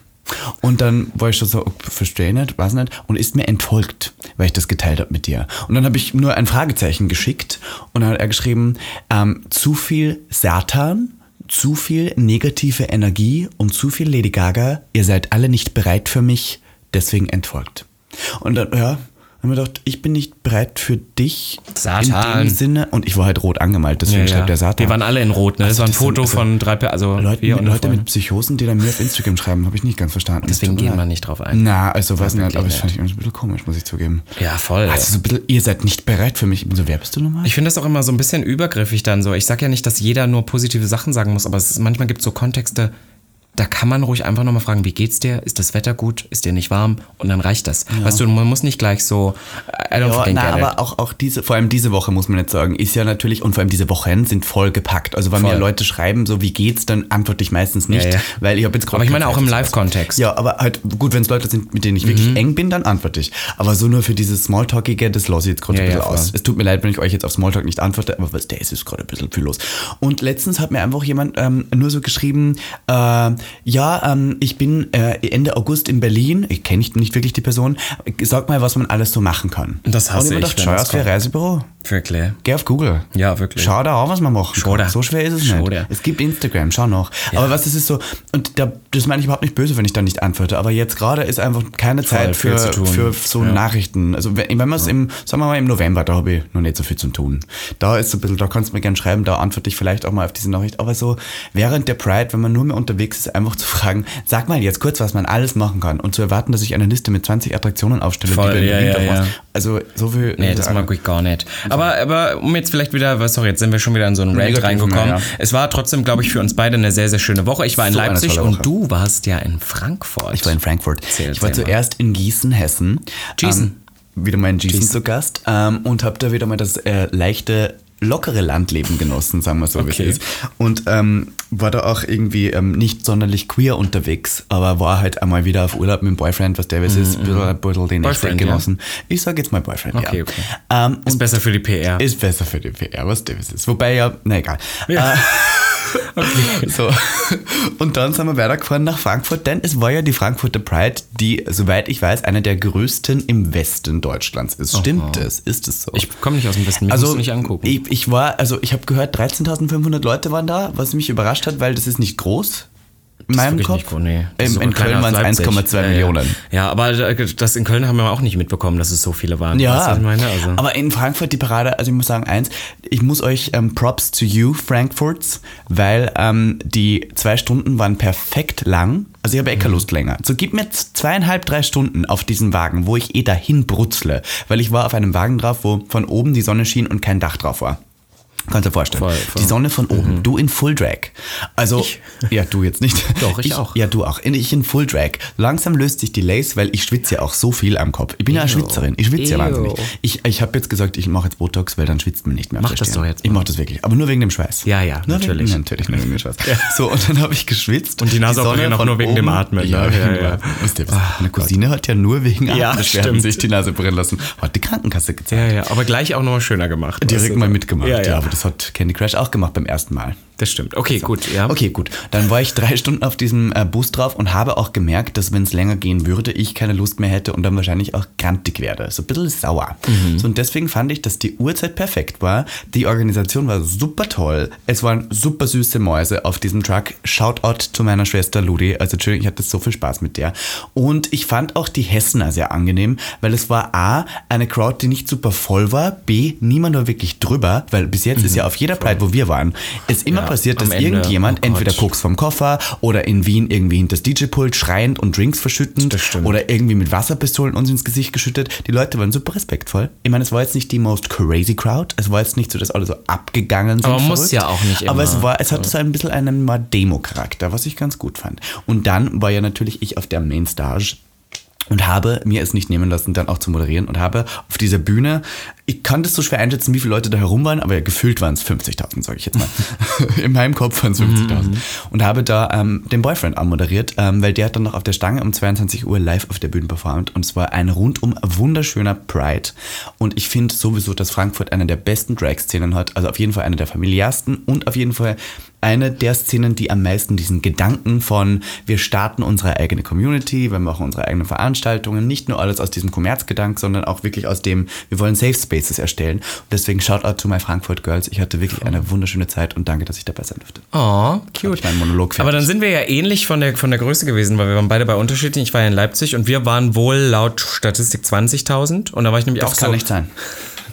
Speaker 2: Und dann war ich so, verstehe nicht, weiß nicht, und ist mir entfolgt, weil ich das geteilt habe mit dir. Und dann habe ich nur ein Fragezeichen geschickt und dann hat er geschrieben, ähm, zu viel Satan, zu viel negative Energie und zu viel Lady Gaga, ihr seid alle nicht bereit für mich, deswegen entfolgt. Und dann, ja, haben wir gedacht, ich bin nicht bereit für dich
Speaker 1: Satan.
Speaker 2: in dem Sinne. Und ich war halt rot angemalt, deswegen schreibt der Satan.
Speaker 1: Wir waren alle in Rot, ne? Das
Speaker 2: Also
Speaker 1: war ein
Speaker 2: das
Speaker 1: Foto
Speaker 2: also
Speaker 1: von drei, also
Speaker 2: Leute, Leute mit Psychosen, die dann mir auf Instagram schreiben, habe ich nicht ganz verstanden.
Speaker 1: Deswegen
Speaker 2: mir
Speaker 1: gehen wir nicht drauf ein.
Speaker 2: Na, also weiß nicht, aber das fand ich irgendwie ein bisschen komisch, muss ich zugeben.
Speaker 1: Ja, voll.
Speaker 2: Also so ein bisschen, ihr seid nicht bereit für mich. Ich bin so, wer bist du nochmal?
Speaker 1: Ich finde das auch immer so ein bisschen übergriffig dann so. Ich sage ja nicht, dass jeder nur positive Sachen sagen muss, aber es ist, manchmal gibt es so Kontexte, da kann man ruhig einfach nochmal fragen, wie geht's dir? Ist das Wetter gut? Ist dir nicht warm? Und dann reicht das. Weißt du, man muss nicht gleich so, I don't
Speaker 2: Ja, na, aber auch, auch diese, vor allem diese Woche muss man jetzt sagen, ist ja natürlich, und vor allem diese Wochen sind voll gepackt. Also wenn
Speaker 1: Voll.
Speaker 2: mir Leute schreiben, so wie geht's, dann antworte ich meistens nicht,
Speaker 1: Ja, ja.
Speaker 2: weil ich habe jetzt gerade
Speaker 1: Aber ich meine auch im. Live-Kontext.
Speaker 2: Ja, aber halt gut, wenn es Leute sind, mit denen ich wirklich eng bin, dann antworte ich. Aber so nur für dieses Smalltalkige, das lasse ich jetzt gerade
Speaker 1: Ja,
Speaker 2: ein bisschen
Speaker 1: ja,
Speaker 2: aus. Es tut mir leid, wenn ich euch jetzt auf Smalltalk nicht antworte, aber was, der ist jetzt gerade ein bisschen viel los. Und letztens hat mir einfach jemand ähm, nur so geschrieben, äh, ja, ähm, ich bin äh, Ende August in Berlin, ich kenne nicht, nicht wirklich die Person, sag mal, was man alles so machen kann.
Speaker 1: Das hasse
Speaker 2: Und ich.
Speaker 1: ich,
Speaker 2: mir gedacht,
Speaker 1: wenn
Speaker 2: schau
Speaker 1: das
Speaker 2: aus wie ein. Reisebüro.
Speaker 1: Wirklich.
Speaker 2: Geh auf Google.
Speaker 1: Ja, wirklich.
Speaker 2: Schau da auch, was man machen
Speaker 1: Schau da.
Speaker 2: So schwer ist es
Speaker 1: Schau
Speaker 2: nicht.
Speaker 1: da.
Speaker 2: Es gibt Instagram, schau noch. Aber was das ist so, und da, das meine ich überhaupt nicht böse, wenn ich da nicht antworte, aber jetzt gerade ist einfach keine Zeit
Speaker 1: viel
Speaker 2: für, für so
Speaker 1: Ja.
Speaker 2: Nachrichten. Also wenn, wenn man es im, sagen wir mal im November, da habe ich noch nicht so viel zu tun. Da ist so ein bisschen, da kannst du mir gerne schreiben, da antworte ich vielleicht auch mal auf diese Nachricht. Aber so während der Pride, wenn man nur mehr unterwegs ist, einfach zu fragen, sag mal jetzt kurz, was man alles machen kann und zu erwarten, dass ich eine Liste mit 20 Attraktionen aufstelle,
Speaker 1: Voll,
Speaker 2: du in
Speaker 1: ja,
Speaker 2: Berlin
Speaker 1: ja, ja.
Speaker 2: Also so viel.
Speaker 1: Nee, das mag ich gar nicht. Aber, aber um jetzt vielleicht wieder, was sorry, jetzt sind wir schon wieder in so einen Rant reingekommen.
Speaker 2: ja, ja.
Speaker 1: Es war trotzdem, glaube ich, für uns beide eine sehr, sehr schöne Woche. Ich war in
Speaker 2: So
Speaker 1: Leipzig und du warst ja in Frankfurt.
Speaker 2: Ich war in Frankfurt.
Speaker 1: Erzähl,
Speaker 2: ich war
Speaker 1: mal.
Speaker 2: zuerst in Gießen, Hessen.
Speaker 1: Gießen.
Speaker 2: Ähm, wieder mal in Gießen
Speaker 1: Gießen.
Speaker 2: zu Gast ähm, und habe da wieder mal das äh, leichte, lockere Landleben genossen, sagen wir so, wie
Speaker 1: Okay.
Speaker 2: es ist. Und ähm, war da auch irgendwie ähm, nicht sonderlich queer unterwegs, aber war halt einmal wieder auf Urlaub mit dem Boyfriend, was der was ist, ein bisschen, ein bisschen den
Speaker 1: Mhm, Boyfriend,
Speaker 2: Boyfriend
Speaker 1: ja.
Speaker 2: genossen. Ich sage jetzt mal Boyfriend,
Speaker 1: Okay,
Speaker 2: ja.
Speaker 1: okay.
Speaker 2: Ähm,
Speaker 1: ist besser für die PR.
Speaker 2: ist besser für die PR, was Davis ist. Wobei ja, na egal.
Speaker 1: Ja.
Speaker 2: Äh, so. Und dann sind wir weitergefahren nach Frankfurt, denn es war ja die Frankfurter Pride, die, soweit ich weiß, eine der größten im Westen Deutschlands ist. Stimmt es? Ist es so?
Speaker 1: ich komme nicht aus dem Westen, mich
Speaker 2: also
Speaker 1: nicht angucken.
Speaker 2: Ich, ich war, also ich habe gehört, 13.500 Leute waren da, was mich überrascht hat, weil das ist nicht groß. In meinem Kopf.
Speaker 1: nicht, nee.
Speaker 2: In, in Köln waren es
Speaker 1: Leipzig.
Speaker 2: 1,2
Speaker 1: Ja.
Speaker 2: Millionen.
Speaker 1: Ja, aber das in Köln haben wir auch nicht mitbekommen, dass es so viele waren.
Speaker 2: Ja,
Speaker 1: Weißt du, was ich meine? Also,
Speaker 2: aber in Frankfurt die Parade, also ich muss sagen, eins, ich muss euch ähm, Props to you, Frankfurts, weil ähm, die zwei Stunden waren perfekt lang. Also ich habe eh keine Lust länger. So gib mir zweieinhalb, drei Stunden auf diesen Wagen, wo ich eh dahin brutzle, weil ich war auf einem Wagen drauf, wo von oben die Sonne schien und kein Dach drauf war. Kannst du dir vorstellen.
Speaker 1: Voll, voll.
Speaker 2: Die Sonne von oben, du in Full Drag. Also,
Speaker 1: Ich?
Speaker 2: ja, du jetzt nicht.
Speaker 1: Doch, ich auch.
Speaker 2: Ja, du auch. Ich in Full Drag. Langsam löst sich die Lace, weil ich schwitze ja auch so viel am Kopf. Ich bin ja eine
Speaker 1: Ew.
Speaker 2: Schwitzerin. Ich schwitze ja
Speaker 1: Ew.
Speaker 2: wahnsinnig. Ich, ich habe jetzt gesagt, ich mache jetzt Botox, weil dann schwitzt man nicht mehr.
Speaker 1: Mach das
Speaker 2: Stirn.
Speaker 1: doch jetzt
Speaker 2: Ich
Speaker 1: mal.
Speaker 2: mache das wirklich. Aber nur wegen dem Schweiß.
Speaker 1: Ja, ja,
Speaker 2: nur
Speaker 1: natürlich.
Speaker 2: Wegen, natürlich, nur wegen dem Schweiß. So, und dann habe ich geschwitzt.
Speaker 1: Und die Nase
Speaker 2: Sonne
Speaker 1: operieren auch nur wegen dem Atmen,
Speaker 2: Ja,
Speaker 1: ne?
Speaker 2: ja,
Speaker 1: Ja,
Speaker 2: ja.
Speaker 1: ja.
Speaker 2: Wisst ihr, was? Meine Cousine hat ja nur wegen
Speaker 1: Ja,
Speaker 2: Atembeschwerden
Speaker 1: stimmt.
Speaker 2: sich die Nase operieren lassen. Hat die Krankenkasse gezahlt.
Speaker 1: ja, ja, aber gleich auch nochmal schöner gemacht.
Speaker 2: Direkt mal mitgemacht.
Speaker 1: Ja, ja.
Speaker 2: Das hat Candy Crush auch gemacht beim ersten Mal.
Speaker 1: Das stimmt. Okay, so. gut, ja.
Speaker 2: Okay, gut. Dann war ich drei Stunden auf diesem äh, Bus drauf und habe auch gemerkt, dass wenn es länger gehen würde, ich keine Lust mehr hätte und dann wahrscheinlich auch grantig werde. So ein bisschen sauer. Mhm. So, und deswegen fand ich, dass die Uhrzeit perfekt war. Die Organisation war super toll. Es waren super süße Mäuse auf diesem Truck. Shoutout zu meiner Schwester Ludi. Also, Entschuldigung, ich hatte so viel Spaß mit der. Und ich fand auch die Hessener sehr angenehm, weil es war A, eine Crowd, die nicht super voll war. B, niemand war wirklich drüber, weil bis jetzt. Ist ja auf jeder Pride, wo wir waren, ist immer ja, passiert, dass irgendjemand oh entweder Koks vom Koffer oder in Wien irgendwie hinter das DJ-Pult schreiend und Drinks verschüttend oder irgendwie mit Wasserpistolen uns ins Gesicht geschüttet. Die Leute waren super respektvoll. Ich meine, es war jetzt nicht die most crazy crowd. Es war jetzt nicht so, dass alle so abgegangen sind.
Speaker 1: Aber man muss ja auch nicht immer.
Speaker 2: Aber es war, es hatte so ein bisschen einen Demo-Charakter, was ich ganz gut fand. Und dann war ja natürlich ich auf der Mainstage und habe mir es nicht nehmen lassen, dann auch zu moderieren und habe auf dieser Bühne, ich kann das so schwer einschätzen, wie viele Leute da herum waren, aber gefühlt waren es 50.000, sage ich jetzt mal. In meinem Kopf waren es 50.000. Mhm. Und habe da ähm, den Boyfriend anmoderiert, ähm, weil der hat dann noch auf der Stange um 22 Uhr live auf der Bühne performt und es war ein rundum wunderschöner Pride. Und ich finde sowieso, dass Frankfurt eine der besten Drag-Szenen hat, also auf jeden Fall eine der familiärsten und auf jeden Fall eine der Szenen, die am meisten diesen Gedanken von wir starten unsere eigene Community, wir machen unsere eigenen Veranstaltungen, nicht nur alles aus diesem Kommerzgedanken, sondern auch wirklich aus dem, wir wollen Safe Spaces erstellen. Und deswegen Shoutout to my Frankfurt Girls. Ich hatte wirklich eine wunderschöne Zeit und danke, dass ich dabei sein durfte.
Speaker 1: Oh, cute.
Speaker 2: Ich Monolog
Speaker 1: fertig. Aber dann sind wir ja ähnlich von der, von der Größe gewesen, weil wir waren beide bei unterschiedlichen. Ich war ja in Leipzig und wir waren wohl laut Statistik 20.000 und da war ich nämlich
Speaker 2: das
Speaker 1: auch
Speaker 2: so. Das kann nicht sein.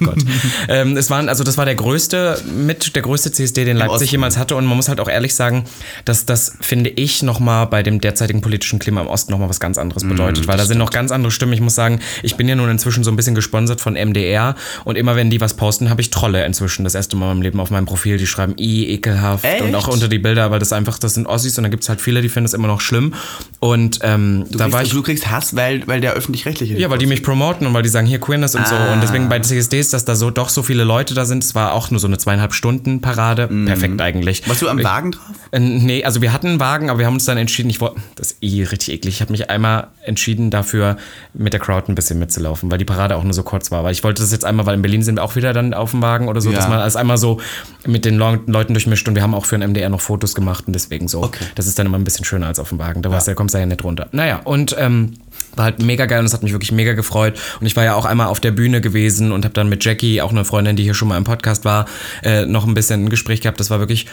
Speaker 1: Gott. ähm, es waren, also das war der größte, mit der größte CSD, den Leipzig jemals hatte. Und man muss halt auch ehrlich sagen, dass das, finde ich, nochmal bei dem derzeitigen politischen Klima im Osten nochmal was ganz anderes bedeutet. Mm, weil da sind noch ganz andere Stimmen. Ich muss sagen, ich bin ja nun inzwischen so ein bisschen gesponsert von MDR. Und immer wenn die was posten, habe ich Trolle inzwischen das erste Mal in meinem Leben auf meinem Profil. Die schreiben, i, ekelhaft. Echt? Und auch unter die Bilder, weil das einfach, das sind Ossis und da gibt es halt viele, die finden es immer noch schlimm. Und ähm,
Speaker 2: du
Speaker 1: da
Speaker 2: kriegst,
Speaker 1: war ich.
Speaker 2: Du kriegst Hass, weil, weil der öffentlich-rechtliche.
Speaker 1: Ja, weil die mich promoten und weil die sagen, hier Queerness und ah. so. Und deswegen bei CSDs dass da so doch so viele Leute da sind. Es war auch nur so eine zweieinhalb Stunden Parade. Mm. Perfekt eigentlich.
Speaker 2: Warst du am
Speaker 1: ich,
Speaker 2: Wagen drauf?
Speaker 1: Äh, nee, also wir hatten einen Wagen, aber wir haben uns dann entschieden, ich wollte, das ist eh richtig eklig. Ich habe mich einmal entschieden dafür, mit der Crowd ein bisschen mitzulaufen, weil die Parade auch nur so kurz war. Weil ich wollte das jetzt einmal, weil in Berlin sind wir auch wieder dann auf dem Wagen oder so, ja. dass man alles einmal so mit den Leuten durchmischt und wir haben auch für ein MDR noch Fotos gemacht und deswegen so. Okay. Das ist dann immer ein bisschen schöner als auf dem Wagen. Da ja. da kommst du ja nicht runter. Naja, und ähm, war halt mega geil und es hat mich wirklich mega gefreut. Und ich war ja auch einmal auf der Bühne gewesen und habe dann mit Jackie, auch eine Freundin, die hier schon mal im Podcast war, äh, noch ein bisschen ein Gespräch gehabt. Das war wirklich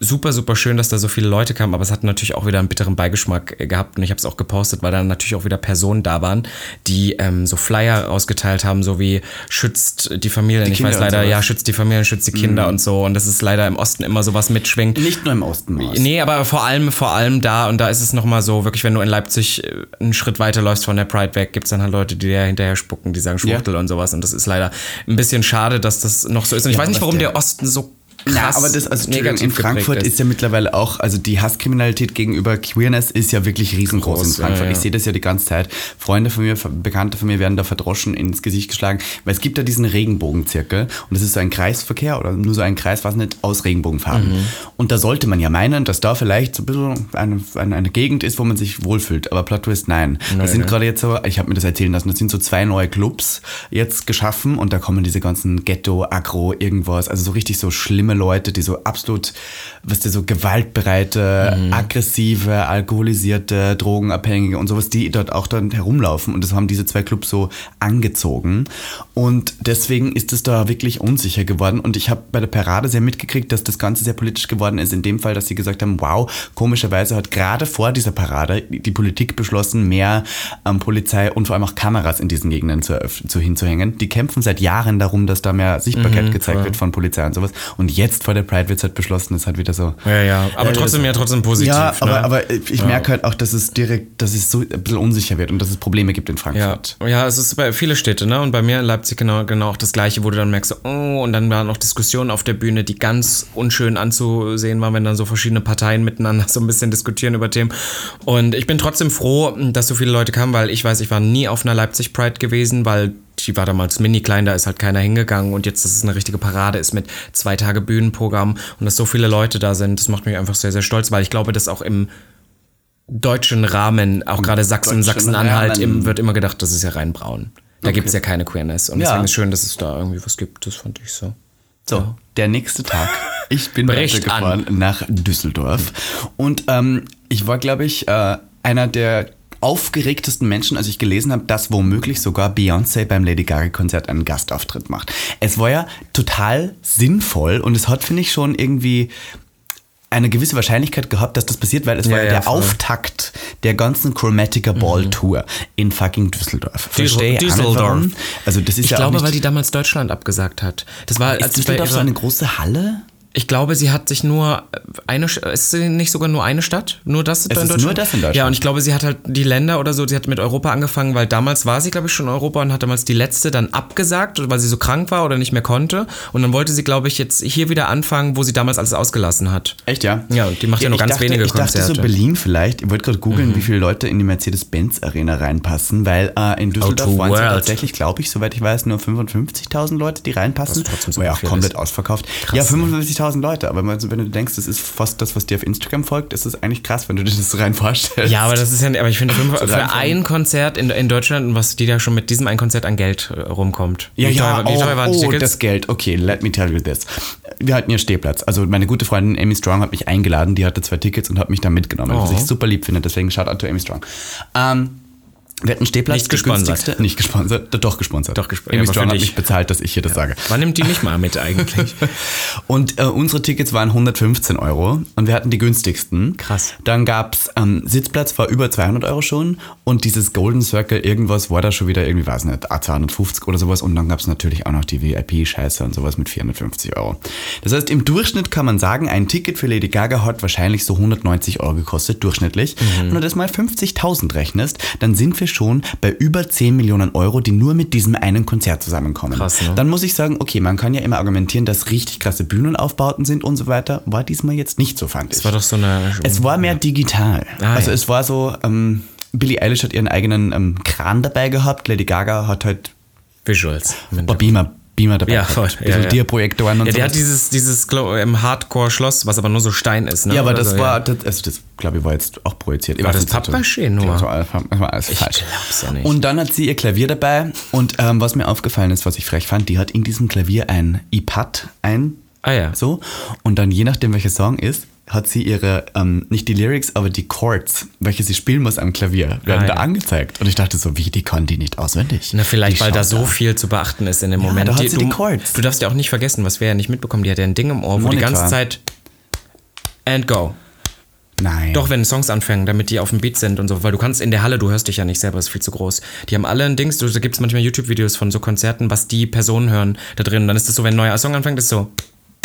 Speaker 1: super, super schön, dass da so viele Leute kamen, aber es hat natürlich auch wieder einen bitteren Beigeschmack äh, gehabt und ich habe es auch gepostet, weil dann natürlich auch wieder Personen da waren, die ähm, so Flyer ausgeteilt haben, so wie schützt die Familien, die ich weiß leider, ja, schützt die Familien, schützt die Kinder mhm. und so und das ist leider im Osten immer sowas mitschwingt.
Speaker 2: Nicht nur im Osten. Maus.
Speaker 1: Nee, aber vor allem, vor allem da und da ist es nochmal so, wirklich, wenn du in Leipzig äh, einen Schritt weiter läufst von der Pride weg, gibt es dann halt Leute, die dir hinterher spucken, die sagen Schwuchtel ja. und sowas und das ist leider ein bisschen schade, dass das noch so ist und ich ja, weiß nicht, warum der, der Osten so
Speaker 2: krass. Ja, aber das, also negativ in Frankfurt ist. ist. ja mittlerweile auch, also die Hasskriminalität gegenüber Queerness ist ja wirklich riesengroß Groß, in Frankfurt. Ja, ja. Ich sehe das ja die ganze Zeit. Freunde von mir, Bekannte von mir werden da verdroschen ins Gesicht geschlagen, weil es gibt da diesen Regenbogenzirkel und das ist so ein Kreisverkehr oder nur so ein Kreis, was nicht, aus Regenbogenfarben. Mhm. Und da sollte man ja meinen, dass da vielleicht so ein bisschen eine, eine, eine Gegend ist, wo man sich wohlfühlt. Aber Plot Twist, nein. nein das sind ne? gerade jetzt so, ich habe mir das erzählen lassen, das sind so zwei neue Clubs jetzt geschaffen und da kommen diese ganzen Ghetto, Agro, irgendwas, also so richtig so schlimme Leute, die so absolut, was die so gewaltbereite, mhm. aggressive, alkoholisierte, drogenabhängige und sowas, die dort auch dann herumlaufen. Und das haben diese zwei Clubs so angezogen. Und deswegen ist es da wirklich unsicher geworden. Und ich habe bei der Parade sehr mitgekriegt, dass das Ganze sehr politisch geworden ist. In dem Fall, dass sie gesagt haben, wow, komischerweise hat gerade vor dieser Parade die Politik beschlossen, mehr ähm, Polizei und vor allem auch Kameras in diesen Gegenden zu, zu hinzuhängen. Die kämpfen seit Jahren darum, dass da mehr Sichtbarkeit mhm, gezeigt voll. wird von Polizei und sowas. Und jetzt vor der Pride wird es halt beschlossen, ist halt wieder so.
Speaker 1: Ja, ja, aber äh, trotzdem ja trotzdem positiv.
Speaker 2: Ja, aber, ne? aber ich ja. merke halt auch, dass es direkt, dass es so ein bisschen unsicher wird und dass es Probleme gibt in Frankfurt.
Speaker 1: Ja, ja es ist bei vielen Städten, ne? Und bei mir in Leipzig genau, genau auch das Gleiche, wo du dann merkst, oh, und dann waren noch Diskussionen auf der Bühne, die ganz unschön anzusehen waren, wenn dann so verschiedene Parteien miteinander so ein bisschen diskutieren über Themen. Und ich bin trotzdem froh, dass so viele Leute kamen, weil ich weiß, ich war nie auf einer Leipzig Pride gewesen, weil die war damals mini klein, da ist halt keiner hingegangen und jetzt, dass es eine richtige Parade ist mit zwei Tage Bühnenprogramm und dass so viele Leute da sind, das macht mich einfach sehr, sehr stolz, weil ich glaube, dass auch im deutschen Rahmen, auch gerade Sachsen, Sachsen-Anhalt, wird immer gedacht, das ist ja rein braun. Da okay. gibt es ja keine Queerness und ja. deswegen ist es schön, dass es da irgendwie was gibt, das fand ich so.
Speaker 2: So, der nächste Tag. Ich bin weitergefahren nach Düsseldorf. Und ähm, ich war, glaube ich, äh, einer der aufgeregtesten Menschen, als ich gelesen habe, dass womöglich sogar Beyoncé beim Lady Gaga-Konzert einen Gastauftritt macht. Es war ja total sinnvoll und es hat, finde ich, schon irgendwie eine gewisse Wahrscheinlichkeit gehabt, dass das passiert, weil es
Speaker 1: Ja,
Speaker 2: war ja, der
Speaker 1: voll.
Speaker 2: Auftakt der ganzen Chromatica Ball Tour in fucking Düsseldorf. Verstehe
Speaker 1: Düsseldorf.
Speaker 2: Also das ist
Speaker 1: Ich
Speaker 2: ja
Speaker 1: glaube, weil die damals Deutschland abgesagt hat. Das war,
Speaker 2: ist Düsseldorf so eine große Halle?
Speaker 1: Ich glaube, sie hat sich nur äh, eine, ist sie nicht sogar nur eine Stadt? Nur das es in
Speaker 2: ist
Speaker 1: Deutschland?
Speaker 2: Nur das in Deutschland.
Speaker 1: Ja, und ich glaube, sie hat halt die Länder oder so, sie hat mit Europa angefangen, weil damals war sie, glaube ich, schon in Europa und hat damals die letzte dann abgesagt, weil sie so krank war oder nicht mehr konnte. Und dann wollte sie, glaube ich, jetzt hier wieder anfangen, wo sie damals alles ausgelassen hat.
Speaker 2: Echt, ja?
Speaker 1: Ja, die macht ja, ja
Speaker 2: nur
Speaker 1: ganz
Speaker 2: dachte,
Speaker 1: wenige
Speaker 2: ich Konzerte. Ich
Speaker 1: dachte so
Speaker 2: Berlin vielleicht. Ich wollte gerade googeln, mhm. wie viele Leute in die Mercedes-Benz-Arena reinpassen, weil äh, in Düsseldorf waren es tatsächlich, glaube ich, soweit ich weiß, nur 55.000 Leute, die reinpassen.
Speaker 1: Was trotzdem so
Speaker 2: war ja auch komplett
Speaker 1: ist.
Speaker 2: ausverkauft.
Speaker 1: Krass,
Speaker 2: ja, 55.000 10.000 Leute, aber wenn du denkst, das ist fast das, was dir auf Instagram folgt, ist das eigentlich krass, wenn du dir das rein vorstellst.
Speaker 1: Ja, aber das ist ja, aber ich finde, für,
Speaker 2: für
Speaker 1: ein Konzert in, in Deutschland, was die da schon mit diesem ein Konzert an Geld äh, rumkommt.
Speaker 2: Ja,
Speaker 1: wie
Speaker 2: ja,
Speaker 1: teuer, wie oh, teuer waren die
Speaker 2: oh,
Speaker 1: Tickets?
Speaker 2: das Geld. Okay, let me tell you this. Wir hatten hier Stehplatz. Also meine gute Freundin Amy Strong hat mich eingeladen, die hatte zwei Tickets und hat mich da mitgenommen,
Speaker 1: oh.
Speaker 2: was ich super lieb finde, deswegen Shoutout to Amy Strong. Ähm, um, wir hatten Stehplatz.
Speaker 1: Nicht gesponsert.
Speaker 2: Nicht gesponsert, doch, gesponsert.
Speaker 1: Doch gesponsert,
Speaker 2: Amy
Speaker 1: für
Speaker 2: Strong hat mich bezahlt, dass ich hier das sage.
Speaker 1: Wann nimmt die mich mal mit eigentlich?
Speaker 2: Und äh, unsere Tickets waren 115 Euro und wir hatten die günstigsten.
Speaker 1: Krass.
Speaker 2: Dann gab's ähm, Sitzplatz war über 200 Euro schon und dieses Golden Circle irgendwas war da schon wieder irgendwie, weiß nicht, 250 oder sowas und dann gab's natürlich auch noch die VIP-Scheiße und sowas mit 450 Euro. Das heißt, im Durchschnitt kann man sagen, ein Ticket für Lady Gaga hat wahrscheinlich so 190 Euro gekostet, durchschnittlich.
Speaker 1: Mhm.
Speaker 2: Wenn du das mal 50.000 rechnest, dann sind wir schon bei über 10 Millionen Euro, die nur mit diesem einen Konzert zusammenkommen.
Speaker 1: Krass, ne?
Speaker 2: Dann muss ich sagen, okay, man kann ja immer argumentieren, dass richtig krasse Bühnenaufbauten sind und so weiter. War diesmal jetzt nicht so, fand ich.
Speaker 1: Das war doch so eine.
Speaker 2: es war mehr digital.
Speaker 1: Ah,
Speaker 2: also
Speaker 1: ja.
Speaker 2: es war so, ähm, Billie Eilish hat ihren eigenen ähm, Kran dabei gehabt, Lady Gaga hat halt
Speaker 1: Visuals.
Speaker 2: ein Beamer, dabei
Speaker 1: Ja, voll.
Speaker 2: Ein bisschen
Speaker 1: Ja, ja.
Speaker 2: Diaprojektoren und
Speaker 1: Ja,
Speaker 2: so.
Speaker 1: die hat dieses, dieses ähm, Hardcore-Schloss, was aber nur so Stein ist, ne?
Speaker 2: ja, aber
Speaker 1: Oder
Speaker 2: das
Speaker 1: so,
Speaker 2: war, das, also das glaube ich war jetzt auch projiziert.
Speaker 1: War das Pappmaché nur?
Speaker 2: Das war alles, das war alles
Speaker 1: Ich
Speaker 2: falsch.
Speaker 1: glaub's ja nicht.
Speaker 2: Und dann hat sie ihr Klavier dabei und ähm, was mir aufgefallen ist, was ich frech fand, die hat in diesem Klavier ein iPad, ein
Speaker 1: Ah ja.
Speaker 2: so und dann je nachdem welcher Song ist, hat sie ihre, ähm, nicht die Lyrics, aber die Chords, welche sie spielen muss am Klavier, werden
Speaker 1: Ah,
Speaker 2: da
Speaker 1: ja.
Speaker 2: angezeigt. Und ich dachte so, wie, die kann die nicht auswendig.
Speaker 1: Na, vielleicht,
Speaker 2: Die
Speaker 1: weil da so viel zu beachten ist in dem
Speaker 2: Ja,
Speaker 1: Moment.
Speaker 2: da hat
Speaker 1: Die-
Speaker 2: sie
Speaker 1: du,
Speaker 2: die Chords.
Speaker 1: du darfst ja auch nicht vergessen, was wir ja nicht mitbekommen. Die hat ja ein Ding im Ohr, wo die ganze Zeit and go.
Speaker 2: Nein.
Speaker 1: Doch, wenn Songs anfangen, damit die auf dem Beat sind und so, weil du kannst in der Halle, du hörst dich ja nicht selber, ist viel zu groß. Die haben alle ein Dings, du, da gibt es manchmal YouTube-Videos von so Konzerten, was die Personen hören da drin. Und dann ist das so, wenn ein neuer Song anfängt, ist so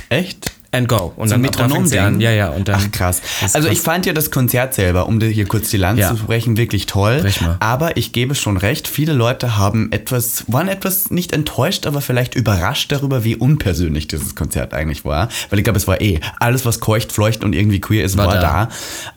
Speaker 2: Echt?
Speaker 1: And go. Und
Speaker 2: So
Speaker 1: dann
Speaker 2: ein
Speaker 1: da an. Ja, ja. Und dann,
Speaker 2: Ach krass. Also ich fand ja das Konzert selber, um dir hier kurz die Lanze
Speaker 1: Ja.
Speaker 2: zu brechen, wirklich toll. Aber ich gebe schon recht, viele Leute haben etwas, waren etwas nicht enttäuscht, aber vielleicht überrascht darüber, wie unpersönlich dieses Konzert eigentlich war. Weil ich glaube, es war eh, alles was keucht, fleucht und irgendwie queer ist, war,
Speaker 1: War
Speaker 2: da.